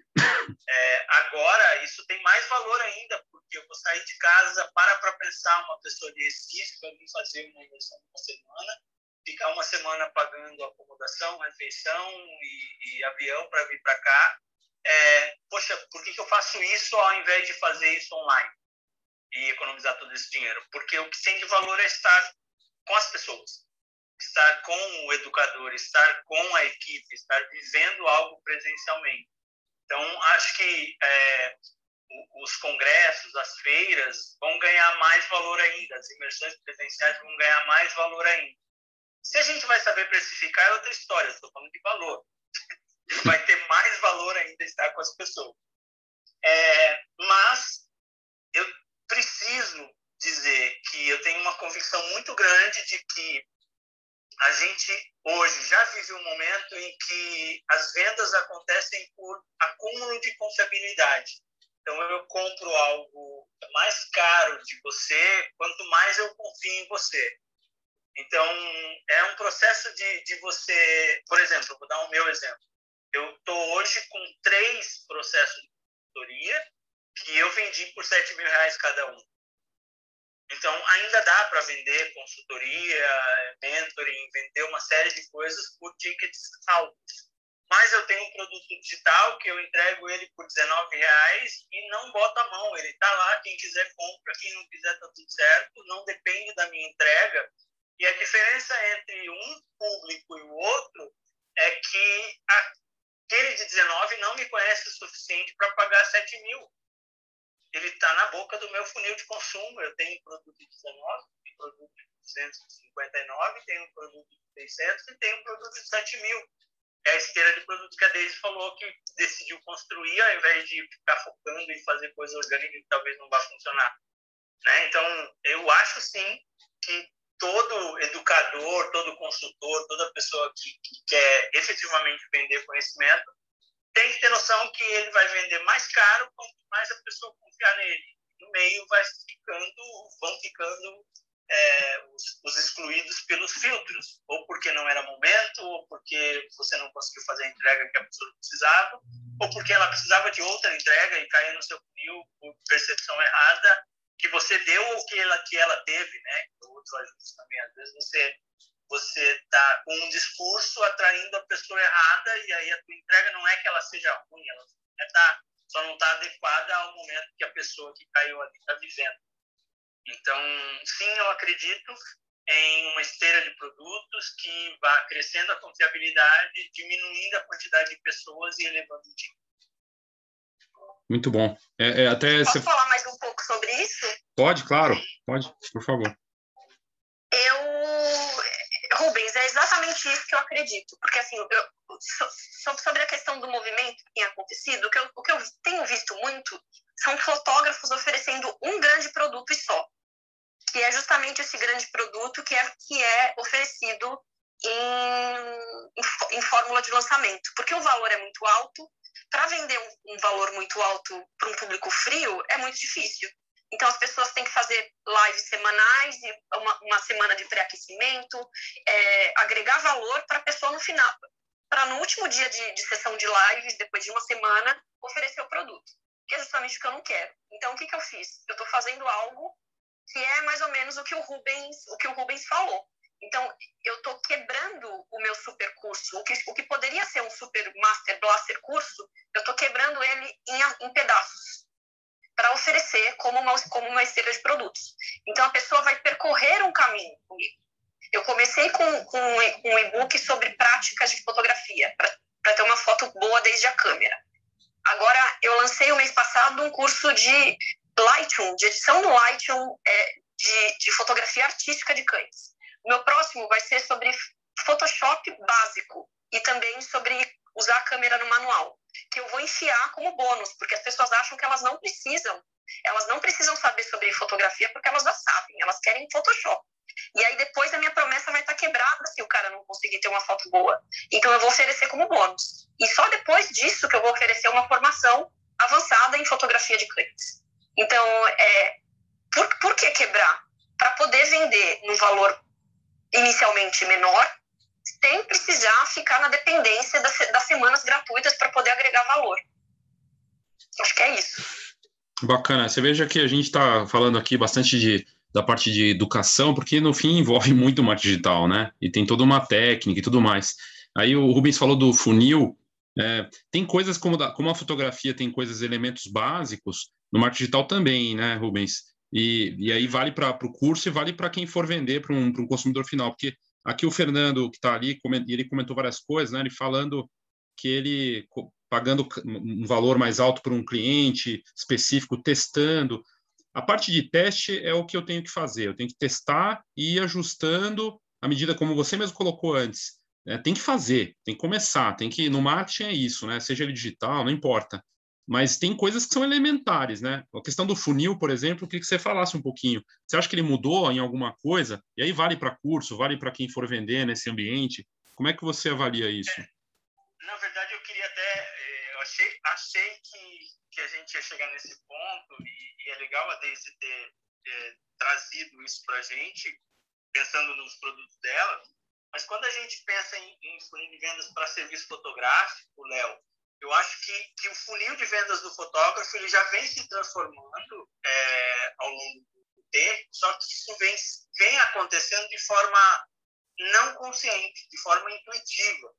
É, agora, isso tem mais valor ainda, porque eu vou sair de casa, para para pensar uma pessoa de Recife, para vir fazer uma imersão de uma semana, ficar uma semana pagando acomodação, refeição e, e avião para vir para cá. É, poxa, por que, que eu faço isso ao invés de fazer isso online e economizar todo esse dinheiro? Porque o que tem de valor é estar com as pessoas, estar com o educador, estar com a equipe, estar vivendo algo presencialmente. Então, acho que é, os congressos, as feiras vão ganhar mais valor ainda, as imersões presenciais vão ganhar mais valor ainda. Se a gente vai saber precificar, é outra história, estou falando de valor. Vai ter mais valor ainda estar com as pessoas. É, mas eu preciso dizer que eu tenho uma convicção muito grande de que a gente hoje já vive um momento em que as vendas acontecem por acúmulo de confiabilidade. Então eu compro algo mais caro de você, quanto mais eu confio em você. Então, é um processo de, de você, por exemplo, vou dar o um meu exemplo. Eu estou hoje com três processos de consultoria que eu vendi por 7 mil reais cada um. Então, ainda dá para vender consultoria, mentoring, vender uma série de coisas por tickets altos. Mas eu tenho um produto digital que eu entrego ele por 19 reais e não boto a mão. Ele está lá, quem quiser compra, quem não quiser está tudo certo. Não depende da minha entrega e a diferença entre um público e o outro é que aquele de 19 não me conhece o suficiente para pagar 7 mil. Ele está na boca do meu funil de consumo. Eu tenho produto de 19, tenho produto de 259, tenho produto de 600 e tenho produto de 7 mil. É a esteira de produtos que a Deise falou que decidiu construir ao invés de ficar focando em fazer coisa orgânica que talvez não vá funcionar. Né? Então, eu acho sim que todo educador, todo consultor, toda pessoa que, que, quer efetivamente vender conhecimento tem que ter noção que ele vai vender mais caro quanto mais a pessoa confiar nele. No meio vai ficando, vão ficando é, os, os, excluídos pelos filtros, ou porque não era momento, ou porque você não conseguiu fazer a entrega que a pessoa precisava, ou porque ela precisava de outra entrega e caiu no seu funil por percepção errada, que você deu ou que ela, que ela teve, né? Outro ajuste também. Às vezes você você está com um discurso atraindo a pessoa errada e aí a tua entrega não é que ela seja ruim, ela tá, só não está adequada ao momento que a pessoa que caiu ali está vivendo. Então, sim, eu acredito em uma esteira de produtos que vá crescendo a confiabilidade, diminuindo a quantidade de pessoas e elevando o time. Muito bom. É, é até Posso você... falar mais um pouco sobre isso? Pode, claro. Pode, por favor. Eu, Rubens, é exatamente isso que eu acredito. Porque, assim, eu, sobre a questão do movimento que tem acontecido, o que, eu, o que eu tenho visto muito são fotógrafos oferecendo um grande produto e só. Que é justamente esse grande produto que é, que é oferecido em, em, em fórmula de lançamento. Porque o valor é muito alto para vender um, valor muito alto para um público frio é muito difícil. Então, as pessoas têm que fazer lives semanais, uma, uma semana de pré-aquecimento, é, agregar valor para a pessoa no final, para no último dia de, de, sessão de lives, depois de uma semana, oferecer o produto, que é justamente o que eu não quero. Então, o que, que eu fiz? Eu estou fazendo algo que é mais ou menos o que o Rubens, o que o Rubens falou. Então, eu estou quebrando o meu super curso, o que, o que poderia ser um super master blaster curso, eu estou quebrando ele em, em pedaços para oferecer como uma, como uma esteira de produtos. Então, a pessoa vai percorrer um caminho comigo. Eu comecei com, com um e-book sobre práticas de fotografia, para ter uma foto boa desde a câmera. Agora, eu lancei o mês passado um curso de Lightroom, de edição no Lightroom é, de, de fotografia artística de cães Meu próximo vai ser sobre Photoshop básico e também sobre usar a câmera no manual, que eu vou enfiar como bônus, porque as pessoas acham que elas não precisam. Elas não precisam saber sobre fotografia porque elas já sabem, elas querem Photoshop. E aí depois a minha promessa vai estar quebrada se o cara não conseguir ter uma foto boa. Então eu vou oferecer como bônus. E só depois disso que eu vou oferecer uma formação avançada em fotografia de clientes. Então, é, por, por que quebrar? Para poder vender no valor inicialmente menor, sem precisar ficar na dependência das, das semanas gratuitas para poder agregar valor. Acho que é isso. Bacana. Você veja que a gente está falando aqui bastante de da parte de educação, porque no fim envolve muito marketing digital, né? E tem toda uma técnica e tudo mais. Aí o Rubens falou do funil. É, tem coisas como, da, como a fotografia tem coisas, elementos básicos, no marketing digital também, né, Rubens? E, e aí vale para o curso e vale para quem for vender para um, um consumidor final, porque aqui o Fernando, que está ali, ele comentou várias coisas, né? Ele falando que ele pagando um valor mais alto para um cliente específico, testando. A parte de teste é o que eu tenho que fazer. Eu tenho que testar e ir ajustando à medida como você mesmo colocou antes. É, tem que fazer, tem que começar, tem que no marketing é isso, né? Seja ele digital, não importa. Mas tem coisas que são elementares, né? A questão do funil, por exemplo, queria que você falasse um pouquinho. Você acha que ele mudou em alguma coisa? E aí vale para curso, vale para quem for vender nesse ambiente? Como é que você avalia isso? É, na verdade, eu queria até, é, eu achei, achei que, que a gente ia chegar nesse ponto e e é legal a Daisy ter é, trazido isso para a gente, pensando nos produtos dela. Mas quando a gente pensa em, em funil de vendas para serviço fotográfico, Léo, eu acho que, que o funil de vendas do fotógrafo ele já vem se transformando é, ao longo do tempo, só que isso vem, vem acontecendo de forma não consciente, de forma intuitiva.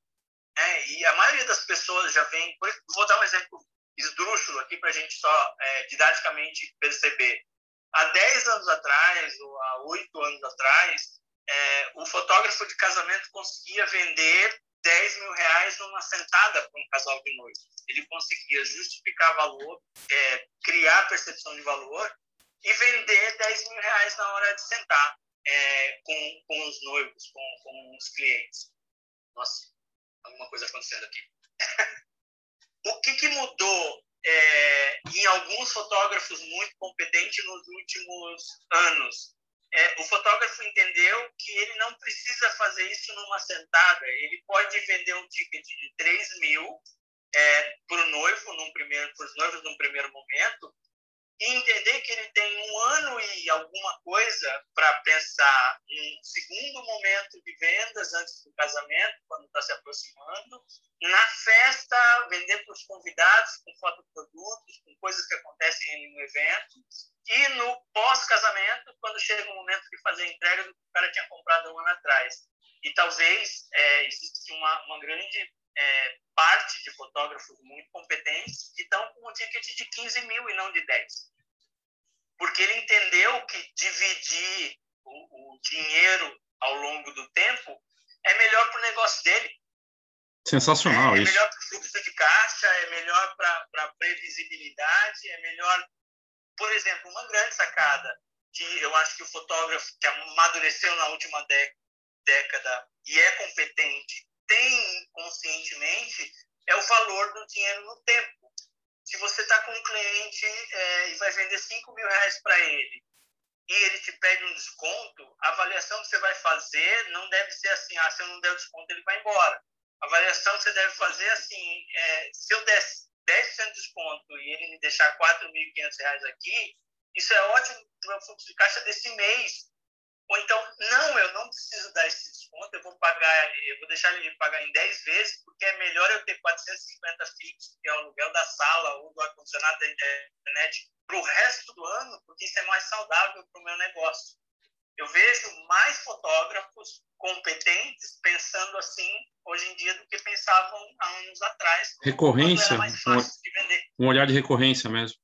É, e a maioria das pessoas já vem. Vou dar um exemplo esdrúxulo aqui para a gente só é, didaticamente perceber. Há 10 anos atrás, ou há 8 anos atrás, é, o fotógrafo de casamento conseguia vender 10 mil reais numa sentada para um casal de noite. Ele conseguia justificar valor, é, criar percepção de valor e vender 10 mil reais na hora de sentar é, com, com os noivos, com, com os clientes. Nossa, alguma coisa acontecendo aqui. O que, que mudou é, em alguns fotógrafos muito competentes nos últimos anos? É, o fotógrafo entendeu que ele não precisa fazer isso numa sentada. Ele pode vender um ticket de 3 mil é, para o noivo, num primeiro, para os noivos num primeiro momento, e entender que ele tem um ano e alguma coisa para pensar um segundo momento de vendas antes do casamento, quando está se aproximando, na festa, vender para os convidados com fotoprodutos, com coisas que acontecem no evento, e no pós-casamento, quando chega o momento de fazer a entrega do que o cara tinha comprado um ano atrás. E talvez é, existe uma, uma grande é, parte de fotógrafos muito competentes que estão com um ticket de 15 mil e não de 10. Porque ele entendeu que dividir o, o dinheiro ao longo do tempo é melhor para o negócio dele. Sensacional é, isso. É melhor para o fluxo de caixa, é melhor para a previsibilidade, é melhor. Por exemplo, uma grande sacada que eu acho que o fotógrafo que amadureceu na última década e é competente tem conscientemente é o valor do dinheiro no tempo. Se você está com um cliente é, e vai vender 5 mil reais para ele e ele te pede um desconto, a avaliação que você vai fazer não deve ser assim, ah, se eu não der o desconto, ele vai embora. A avaliação que você deve fazer é assim, é, se eu der 10% de desconto e ele me deixar 4.500 reais aqui, isso é ótimo para o fluxo de caixa desse mês, ou então, não, eu não preciso dar esse desconto, eu vou pagar, eu vou deixar ele pagar em 10 vezes, porque é melhor eu ter 450 fixos, que é o aluguel da sala ou do ar-condicionado da internet, para o resto do ano, porque isso é mais saudável para o meu negócio. Eu vejo mais fotógrafos competentes pensando assim hoje em dia do que pensavam há anos atrás. Recorrência, um, um olhar de recorrência mesmo.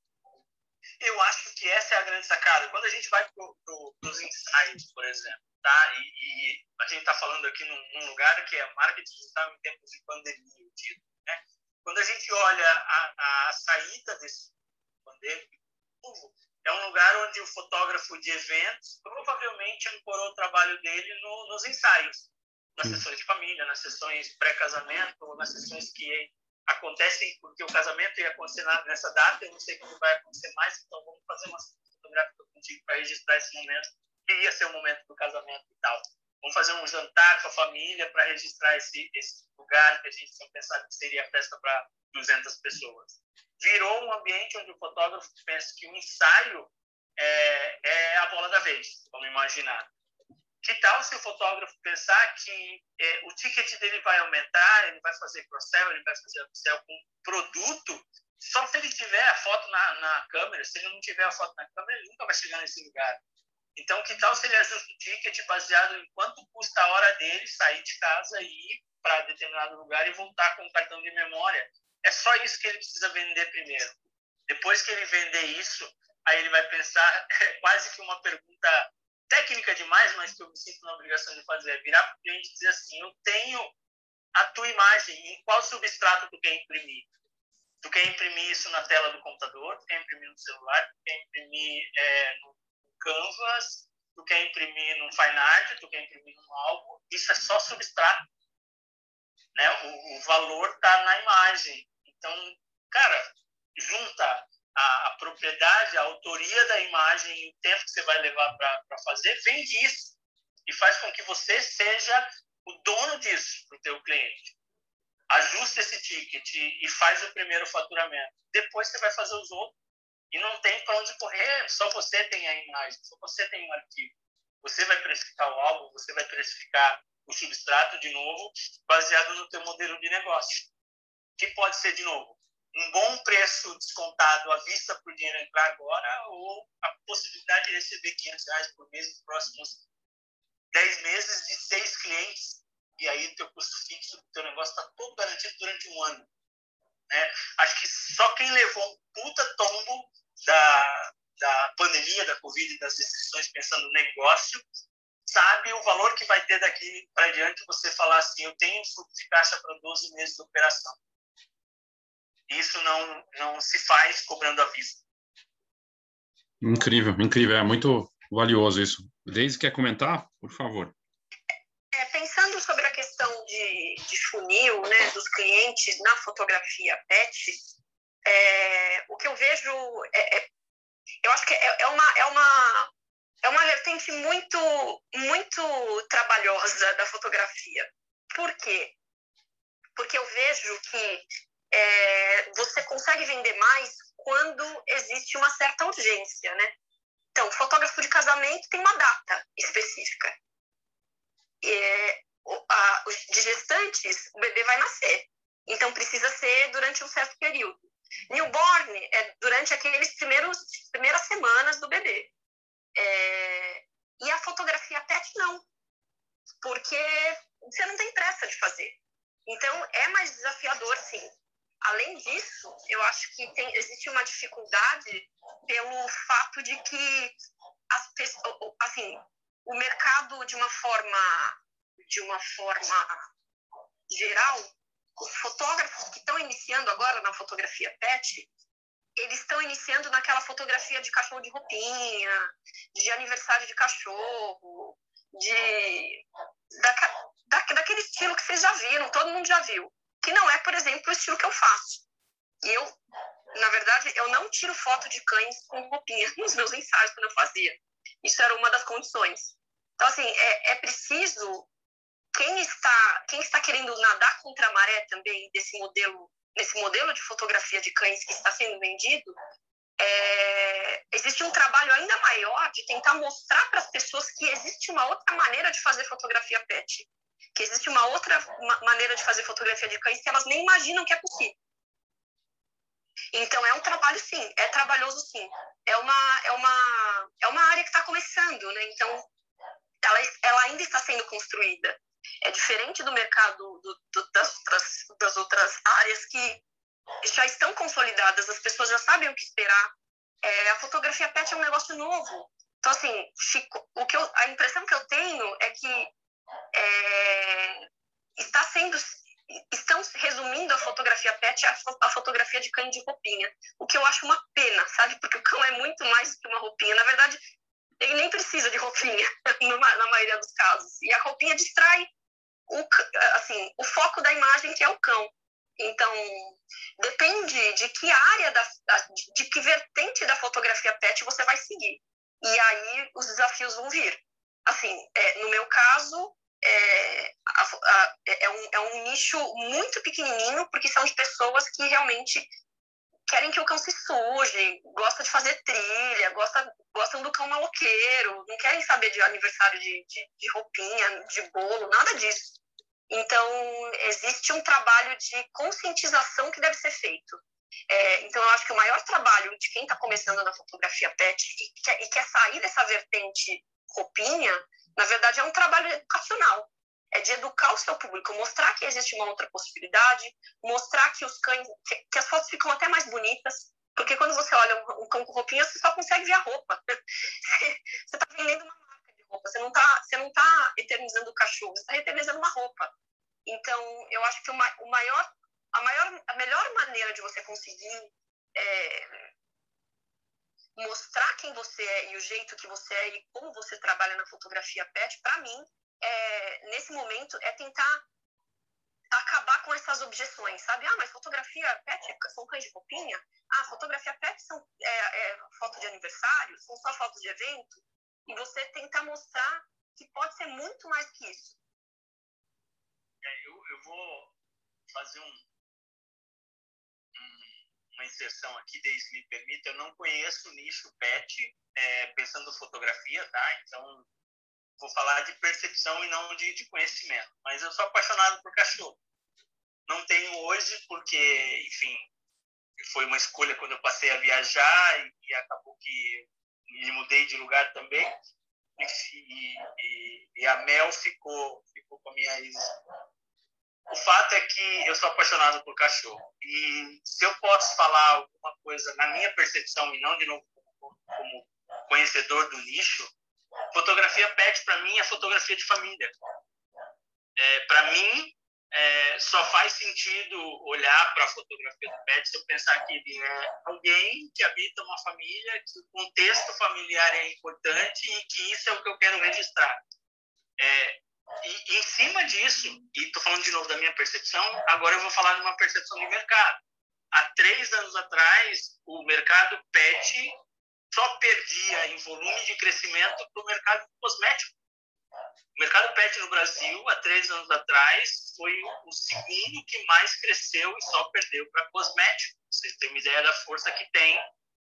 Eu acho que essa é a grande sacada. Quando a gente vai para pro, os insights, por exemplo, tá? E, e a gente está falando aqui num, num, lugar que é marketing digital em tempos de pandemia, eu digo, né? Quando a gente olha a, a saída desse pandêmico, é um lugar onde o fotógrafo de eventos provavelmente ancorou o trabalho dele no, nos ensaios, nas sessões de família, nas sessões pré-casamento, nas sessões que acontecem, porque o casamento ia acontecer nessa data, eu não sei como vai acontecer mais, então vamos fazer uma fotográfica contigo para registrar esse momento, que ia ser o momento do casamento e tal. Vamos fazer um jantar com a família para registrar esse, esse lugar que a gente tinha pensado que seria festa para 200 pessoas. Virou um ambiente onde o fotógrafo pensa que o ensaio é, é a bola da vez, vamos imaginar. Que tal se o fotógrafo pensar que é, o ticket dele vai aumentar, ele vai fazer cross-sell, ele vai fazer upsell com produto, só se ele tiver a foto na, na câmera, se ele não tiver a foto na câmera, ele nunca vai chegar nesse lugar. Então, que tal se ele ajusta o ticket baseado em quanto custa a hora dele sair de casa e ir para determinado lugar e voltar com o cartão de memória? É só isso que ele precisa vender primeiro. Depois que ele vender isso, aí ele vai pensar, é quase que uma pergunta técnica demais, mas que eu me sinto na obrigação de fazer, é virar para o cliente e dizer assim, eu tenho a tua imagem, em qual substrato tu quer imprimir? Tu quer imprimir isso na tela do computador, tu quer imprimir no celular, tu quer imprimir é, no Canvas, tu quer imprimir num Fine Art, tu quer imprimir num álbum, isso é só substrato. Né? O, o valor está na imagem. Então, cara, junta a, a, propriedade, a autoria da imagem e o tempo que você vai levar para fazer, vende isso e faz com que você seja o dono disso para o teu cliente. Ajusta esse ticket e faz o primeiro faturamento. Depois você vai fazer os outros e não tem para onde correr, só você tem a imagem, só você tem o arquivo. Você vai precificar o álbum, você vai precificar o substrato de novo, baseado no teu modelo de negócio. Que pode ser, de novo, um bom preço descontado à vista o dinheiro entrar agora ou a possibilidade de receber 500 reais por mês nos próximos 10 meses de seis clientes e aí teu custo fixo do teu negócio está todo garantido durante um ano. Né? Acho que só quem levou um puta tombo da, da pandemia, da Covid e das restrições pensando no negócio, sabe o valor que vai ter daqui para diante você falar assim, eu tenho fluxo de caixa para 12 meses de operação. Isso não, não se faz cobrando a vista. Incrível, incrível. É muito valioso isso. Deise, quer comentar? Por favor. É, pensando sobre a questão de, de funil, né, dos clientes na fotografia PET, é, o que eu vejo é, é eu acho que é, é, uma é uma é uma vertente muito muito trabalhosa da fotografia. Por quê? Porque eu vejo que é, você consegue vender mais quando existe uma certa urgência, né? Então, fotógrafo de casamento tem uma data específica. É, a, os de gestantes, o bebê vai nascer. Então, precisa ser durante um certo período. Newborn é durante aqueles primeiros primeiras semanas do bebê. É, e a fotografia PET não, porque você não tem pressa de fazer. Então, é mais desafiador, sim. Além disso, eu acho que tem, existe uma dificuldade pelo fato de que as pessoas, assim, o mercado de uma forma de uma forma geral, os fotógrafos que estão iniciando agora na fotografia pet, eles estão iniciando naquela fotografia de cachorro de roupinha, de aniversário de cachorro, de da, da, daquele estilo que vocês já viram, todo mundo já viu que não é, por exemplo, o estilo que eu faço. E eu, na verdade, eu não tiro foto de cães com roupinha nos meus ensaios quando eu fazia. Isso era uma das condições. Então, assim, é, é preciso quem está quem está querendo nadar contra a maré também desse modelo nesse modelo de fotografia de cães que está sendo vendido é, existe um trabalho ainda maior de tentar mostrar para as pessoas que existe uma outra maneira de fazer fotografia pet que existe uma outra maneira de fazer fotografia de cães que elas nem imaginam que é possível. Então é um trabalho sim, é trabalhoso sim. É uma é uma é uma área que está começando, né? Então ela, ela ainda está sendo construída. É diferente do mercado do, do, das outras das outras áreas que já estão consolidadas, as pessoas já sabem o que esperar. É, a fotografia pet é um negócio novo. Então assim, fico, o que eu, a impressão que eu tenho é que é, está sendo estão resumindo a fotografia pet a, a fotografia de cão de roupinha, o que eu acho uma pena, sabe? Porque o cão é muito mais do que uma roupinha. Na verdade, ele nem precisa de roupinha, na maioria dos casos. E a roupinha distrai o, assim, o foco da imagem, que é o cão. Então, depende de que área, da, de que vertente da fotografia pet você vai seguir. E aí os desafios vão vir. Assim, é, no meu caso, é, a, a, é, um, é um nicho muito pequenininho, porque são de pessoas que realmente querem que o cão se suje, gosta de fazer trilha, gosta, gostam do cão maloqueiro, não querem saber de aniversário de, de, de roupinha, de bolo, nada disso. Então, existe um trabalho de conscientização que deve ser feito. É, então, eu acho que o maior trabalho de quem está começando na fotografia pet e quer, e quer sair dessa vertente roupinha, na verdade, é um trabalho educacional. É de educar o seu público, mostrar que existe uma outra possibilidade, mostrar que os cães, que, que as fotos ficam até mais bonitas, porque quando você olha um, um cão com roupinha, você só consegue ver a roupa. você está vendendo uma marca de roupa, você não está você não tá eternizando o cachorro, você está eternizando uma roupa. Então, eu acho que o, o maior, a, maior, a melhor maneira de você conseguir é, mostrar quem você é e o jeito que você é e como você trabalha na fotografia pet, para mim, é, nesse momento, é tentar acabar com essas objeções, sabe? Ah, mas fotografia pet são cães de roupinha? Ah, fotografia pet são é, é, foto de aniversário? São só fotos de evento? E você tentar mostrar que pode ser muito mais que isso. É, eu, eu vou fazer um, uma inserção aqui, desde me permita, eu não conheço o nicho pet, é, pensando fotografia, tá? Então, vou falar de percepção e não de, de, conhecimento. Mas eu sou apaixonado por cachorro. Não tenho hoje, porque, enfim, foi uma escolha quando eu passei a viajar e, e acabou que me mudei de lugar também. E, e, e, a Mel ficou, ficou com a minha ex o fato é que eu sou apaixonado por cachorro. E se eu posso falar alguma coisa na minha percepção, e não de novo como, conhecedor do nicho, fotografia pet para mim é fotografia de família. É, para mim, é, só faz sentido olhar para a fotografia do pet se eu pensar que ele é alguém que habita uma família, que o contexto familiar é importante e que isso é o que eu quero registrar. É, e, em cima disso, e estou falando de novo da minha percepção, agora eu vou falar de uma percepção de mercado. Há três anos atrás, o mercado pet só perdia em volume de crescimento para o mercado cosmético. O mercado pet no Brasil, há três anos atrás, foi o segundo que mais cresceu e só perdeu para cosmético. Vocês têm uma ideia da força que tem.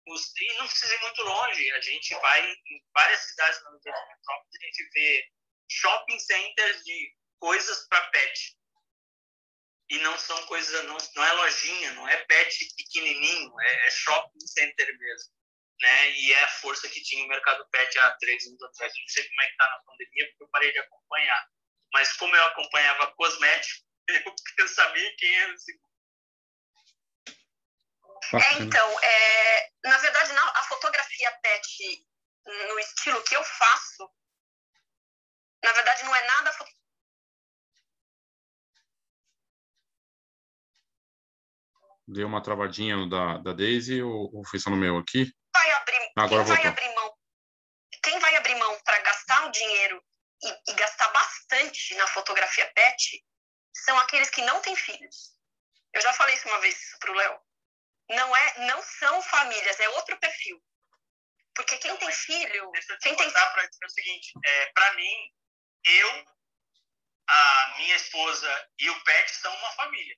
E não precisa ir muito longe. A gente vai em várias cidades na metrópole, a gente vê shopping centers de coisas para pet. E não são coisas, não, não é lojinha, não é pet pequenininho, é, é shopping center mesmo. Né? E é a força que tinha o mercado pet há três anos atrás. Eu não sei como é que está na pandemia, porque eu parei de acompanhar. Mas como eu acompanhava cosmético, eu sabia quem era o segundo. É, então, é, na verdade, a fotografia pet no estilo que eu faço, na verdade, não é nada. Deu uma travadinha da, da Daisy ou, ou foi só no meu aqui? Vai abrir, Agora quem vai abrir mão? Quem vai abrir mão para gastar o dinheiro e, e gastar bastante na fotografia pet são aqueles que não têm filhos. Eu já falei isso uma vez para o Léo. Não é, não são famílias, é outro perfil. Porque quem tem filho, Deixa eu quem tem para dizer o seguinte, é, para mim eu, a minha esposa e o pet são uma família.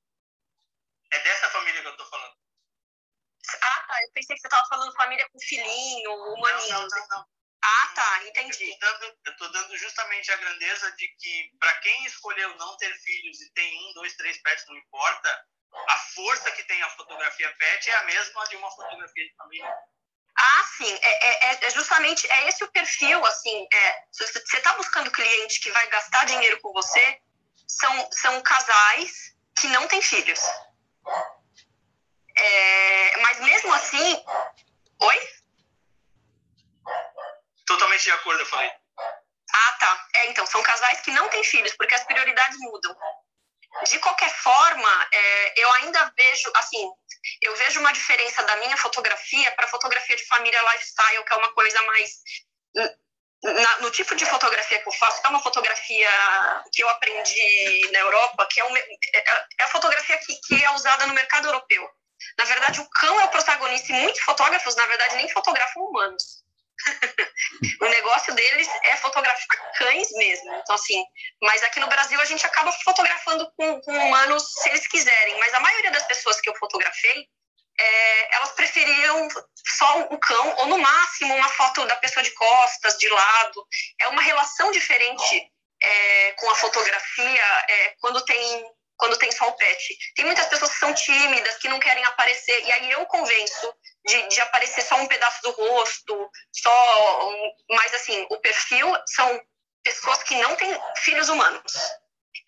É dessa família que eu estou falando. Ah, tá. Eu pensei que você estava falando família com filhinho, humaninho. Não, não, não, não. Ah, tá. Entendi. Eu estou dando, dando, justamente a grandeza de que, para quem escolheu não ter filhos e tem um, dois, três pets, não importa, a força que tem a fotografia pet é a mesma de uma fotografia de família. Ah, sim, é, é, é, justamente é esse o perfil, assim, é, se você está buscando cliente que vai gastar dinheiro com você, são, são casais que não têm filhos. É, mas mesmo assim, oi? Totalmente de acordo, eu falei. Ah, tá. É, então, são casais que não têm filhos, porque as prioridades mudam. De qualquer forma, é, eu ainda vejo, assim, eu vejo uma diferença da minha fotografia para fotografia de família lifestyle, que é uma coisa mais na, no tipo de fotografia que eu faço, que é uma fotografia que eu aprendi na Europa, que é, um, é, é a fotografia que, que é usada no mercado europeu. Na verdade, o cão é o protagonista e muitos fotógrafos, na verdade, nem fotografam humanos. O negócio deles é fotografar cães mesmo. Então, assim, mas aqui no Brasil a gente acaba fotografando com, com humanos se eles quiserem. Mas a maioria das pessoas que eu fotografei, é, elas preferiam só o cão, ou no máximo uma foto da pessoa de costas, de lado. É uma relação diferente é, com a fotografia é, quando tem quando tem só o pet. Tem muitas pessoas que são tímidas, que não querem aparecer, e aí eu convenço de, de aparecer só um pedaço do rosto, só. Mas, assim, o perfil são pessoas que não têm filhos humanos.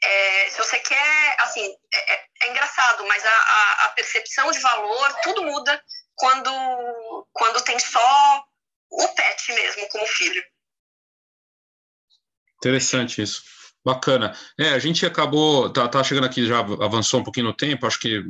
É, se você quer, assim, é, é, é engraçado, mas a, a, a, percepção de valor, tudo muda quando, quando tem só o pet mesmo como filho. Interessante isso. Bacana. É, a gente acabou, tá, tá, chegando aqui, já avançou um pouquinho no tempo, acho que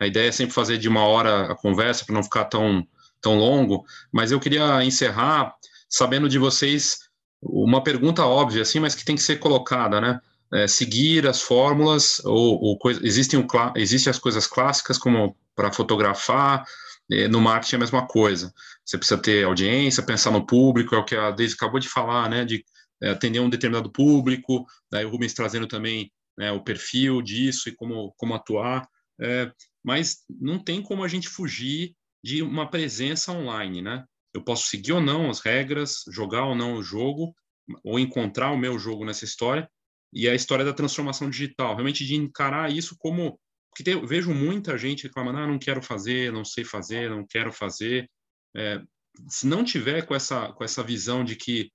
a ideia é sempre fazer de uma hora a conversa para não ficar tão, tão longo, mas eu queria encerrar sabendo de vocês uma pergunta óbvia, assim, mas que tem que ser colocada, né? É, seguir as fórmulas, ou, ou coisa, existem, existem as coisas clássicas, como para fotografar, é, no marketing é a mesma coisa. Você precisa ter audiência, pensar no público, é o que a Deise acabou de falar, né? De atender um determinado público, daí o Rubens trazendo também né, o perfil disso e como, como atuar, é, mas não tem como a gente fugir de uma presença online, né? Eu posso seguir ou não as regras, jogar ou não o jogo, ou encontrar o meu jogo nessa história, e a história da transformação digital, realmente de encarar isso como. Porque eu vejo muita gente reclamando, ah, não quero fazer, não sei fazer, não quero fazer. É, se não tiver com essa, com essa visão de que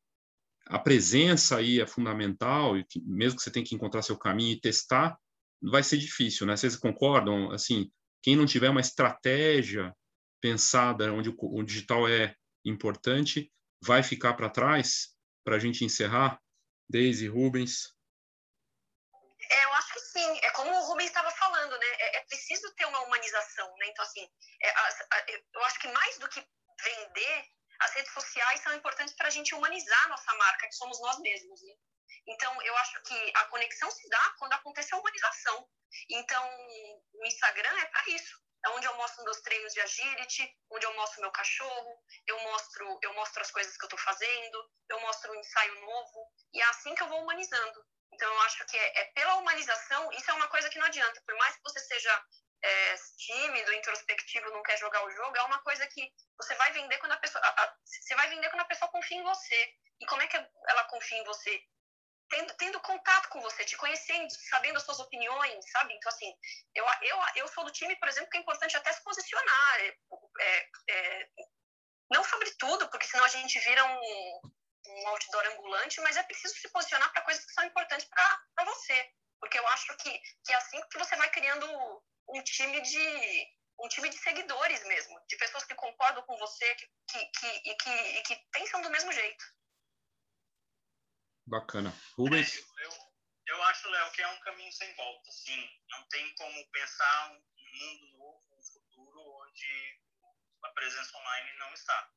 a presença aí é fundamental, e que, mesmo que você tenha que encontrar seu caminho e testar, vai ser difícil, né? Vocês concordam? Assim, quem não tiver uma estratégia pensada onde o, o digital é importante, vai ficar para trás? Para a gente encerrar, Daisy, Rubens. É, eu acho que sim. É como o Rubens estava falando, né? É, é, preciso ter uma humanização, né? Então, assim, é, a, a, eu acho que mais do que vender as redes sociais são importantes para a gente humanizar a nossa marca, que somos nós mesmos. Né? Então, eu acho que a conexão se dá quando acontece a humanização. Então, o Instagram é para isso. É onde eu mostro meus treinos de agility, onde eu mostro meu cachorro, eu mostro, eu mostro as coisas que eu estou fazendo, eu mostro um ensaio novo, e é assim que eu vou humanizando. Então, eu acho que é, é, pela humanização, isso é uma coisa que não adianta. Por mais que você seja é, tímido, introspectivo, não quer jogar o jogo, é uma coisa que você vai vender quando a pessoa. A, a, você vai vender quando a pessoa confia em você. E como é que ela confia em você? Tendo, tendo contato com você, te conhecendo, sabendo as suas opiniões, sabe? Então, assim, eu, eu, eu sou do time, por exemplo, que é importante até se posicionar. É, é, é não sobre tudo, porque senão a gente vira um, um outdoor ambulante, mas é preciso se posicionar para coisas que são importantes para você. Porque eu acho que, que é assim que você vai criando um time de um time de seguidores mesmo, de pessoas que concordam com você que, que, que, e, que, e que pensam do mesmo jeito. Bacana. Rubens? É, eu, eu acho, Léo, que é um caminho sem volta, sim. Não tem como pensar um mundo novo, um futuro onde a presença online não está.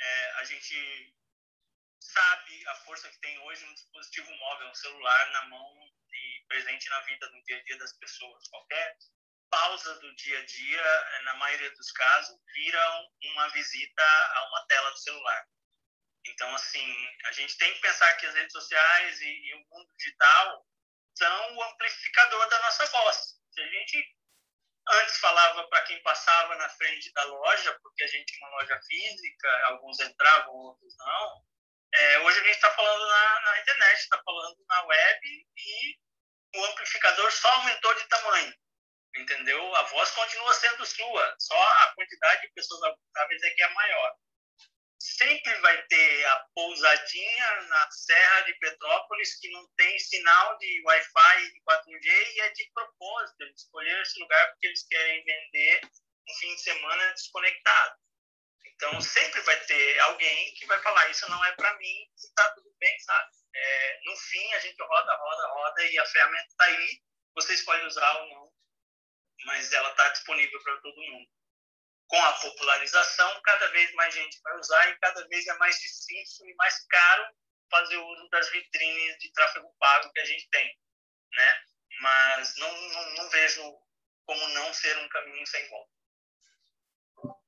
É, a gente sabe a força que tem hoje um dispositivo móvel, um celular na mão e presente na vida, no dia a dia das pessoas. Qualquer pausa do dia a dia, eh, na maioria dos casos, viram uma visita a uma tela do celular. Então, assim, a gente tem que pensar que as redes sociais e, e o mundo digital são o amplificador da nossa voz. Se a gente antes falava para quem passava na frente da loja, porque a gente tinha uma loja física, alguns entravam, outros não. É, hoje a gente está falando na, na internet, está falando na web e o amplificador só aumentou de tamanho entendeu? A voz continua sendo sua, só a quantidade de pessoas agradáveis é que é maior. Sempre vai ter a pousadinha na Serra de Petrópolis que não tem sinal de Wi-Fi e 4G e é de propósito, eles escolheram esse lugar porque eles querem vender um fim de semana desconectado. Então, sempre vai ter alguém que vai falar: Isso não é para mim, está tudo bem, sabe? É, no fim, a gente roda, roda, roda e a ferramenta está aí você escolhe usar ou não, mas ela está disponível para todo mundo. Com a popularização, cada vez mais gente vai usar e cada vez é mais difícil e mais caro fazer uso das vitrines de tráfego pago que a gente tem, né? Mas não, não, não vejo como não ser um caminho sem volta.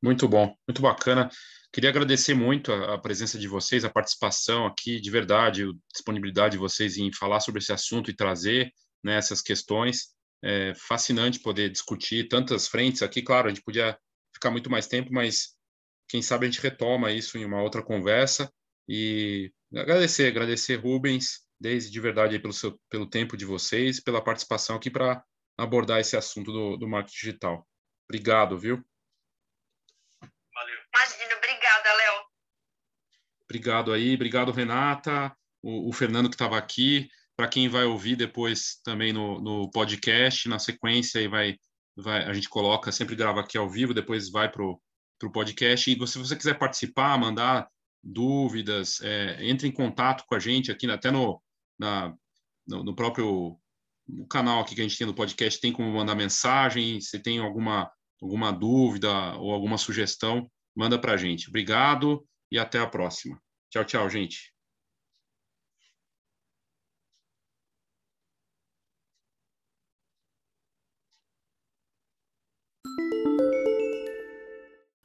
Muito bom, muito bacana. Queria agradecer muito a, a, presença de vocês, a participação aqui, de verdade, a disponibilidade de vocês em falar sobre esse assunto e trazer né, essas questões. É fascinante poder discutir tantas frentes aqui. Claro, a gente podia ficar muito mais tempo, mas quem sabe a gente retoma isso em uma outra conversa. E agradecer, agradecer Rubens, desde de verdade pelo, seu, pelo tempo de vocês, pela participação aqui para abordar esse assunto do, do marketing digital. Obrigado, viu? Valeu. Imagina, obrigada, Léo. Obrigado aí, obrigado, Renata, o, o Fernando que estava aqui. Para quem vai ouvir depois também no, no podcast, na sequência, aí vai, vai, a gente coloca, sempre grava aqui ao vivo, depois vai para o podcast. E se você quiser participar, mandar dúvidas, é, entre em contato com a gente aqui, até no, na, no, no próprio no canal aqui que a gente tem no podcast, tem como mandar mensagem, se tem alguma, alguma dúvida ou alguma sugestão, manda para a gente. Obrigado e até a próxima. Tchau, tchau, gente.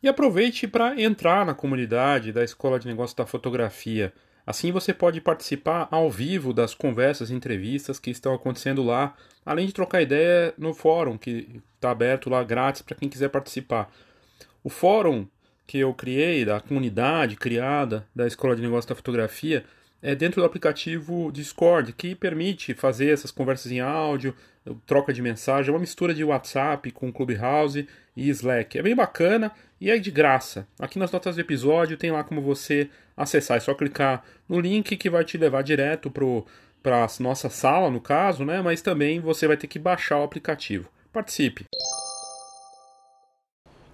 E aproveite para entrar na comunidade da Escola de Negócios da Fotografia. Assim você pode participar ao vivo das conversas e entrevistas que estão acontecendo lá, além de trocar ideia no fórum, que está aberto lá grátis para quem quiser participar. O fórum que eu criei, da comunidade criada da Escola de Negócios da Fotografia, é dentro do aplicativo Discord, que permite fazer essas conversas em áudio, troca de mensagem, é uma mistura de WhatsApp com Clubhouse e Slack. É bem bacana e é de graça. Aqui nas notas do episódio tem lá como você acessar. É só clicar no link que vai te levar direto para a nossa sala, no caso, né? Mas também você vai ter que baixar o aplicativo. Participe!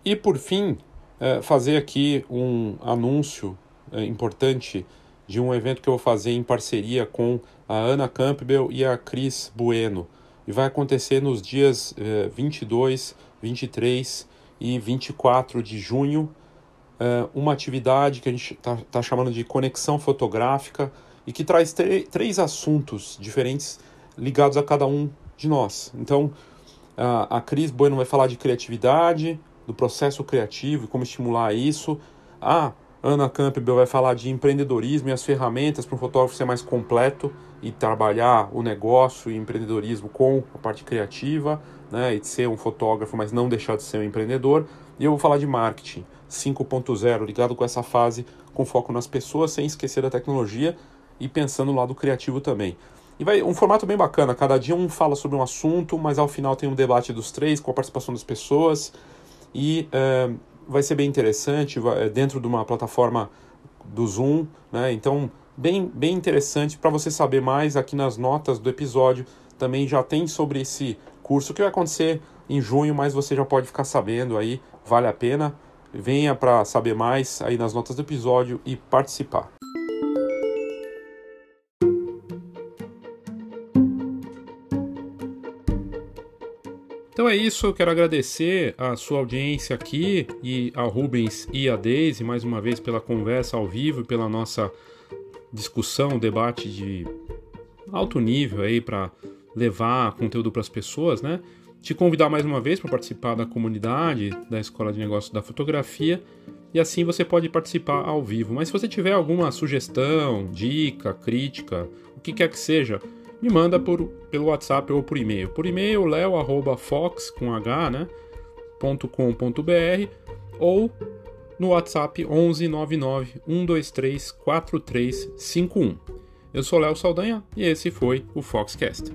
E por fim, é, fazer aqui um anúncio é, importante de um evento que eu vou fazer em parceria com a Ana Campbell e a Cris Bueno. E vai acontecer nos dias eh, 22, 23 e 24 de junho. Eh, uma atividade que a gente está tá chamando de conexão fotográfica e que traz três assuntos diferentes ligados a cada um de nós. Então, a, a Cris Bueno vai falar de criatividade, do processo criativo e como estimular isso. A Ana Campbell vai falar de empreendedorismo e as ferramentas para um fotógrafo ser mais completo e trabalhar o negócio e empreendedorismo com a parte criativa, né, e de ser um fotógrafo, mas não deixar de ser um empreendedor. E eu vou falar de marketing 5.0, ligado com essa fase, com foco nas pessoas, sem esquecer da tecnologia e pensando no lado criativo também. E vai um formato bem bacana, cada dia um fala sobre um assunto, mas ao final tem um debate dos três com a participação das pessoas e é, vai ser bem interessante, é dentro de uma plataforma do Zoom, né? Então, bem, bem interessante para você saber mais aqui nas notas do episódio. Também já tem sobre esse curso que vai acontecer em junho, mas você já pode ficar sabendo aí, vale a pena. Venha para saber mais aí nas notas do episódio e participar. Então é isso, eu quero agradecer a sua audiência aqui e ao Rubens e a Deise mais uma vez pela conversa ao vivo e pela nossa discussão, debate de alto nível aí para levar conteúdo para as pessoas, né? Te convidar mais uma vez para participar da comunidade da Escola de Negócios da Fotografia e assim você pode participar ao vivo. Mas se você tiver alguma sugestão, dica, crítica, o que quer que seja, me manda por, pelo WhatsApp ou por e-mail. Por e-mail, leo.fox, com H, né, .com.br ou no WhatsApp 11 99 123 4351. Eu sou Léo Saldanha e esse foi o Foxcast.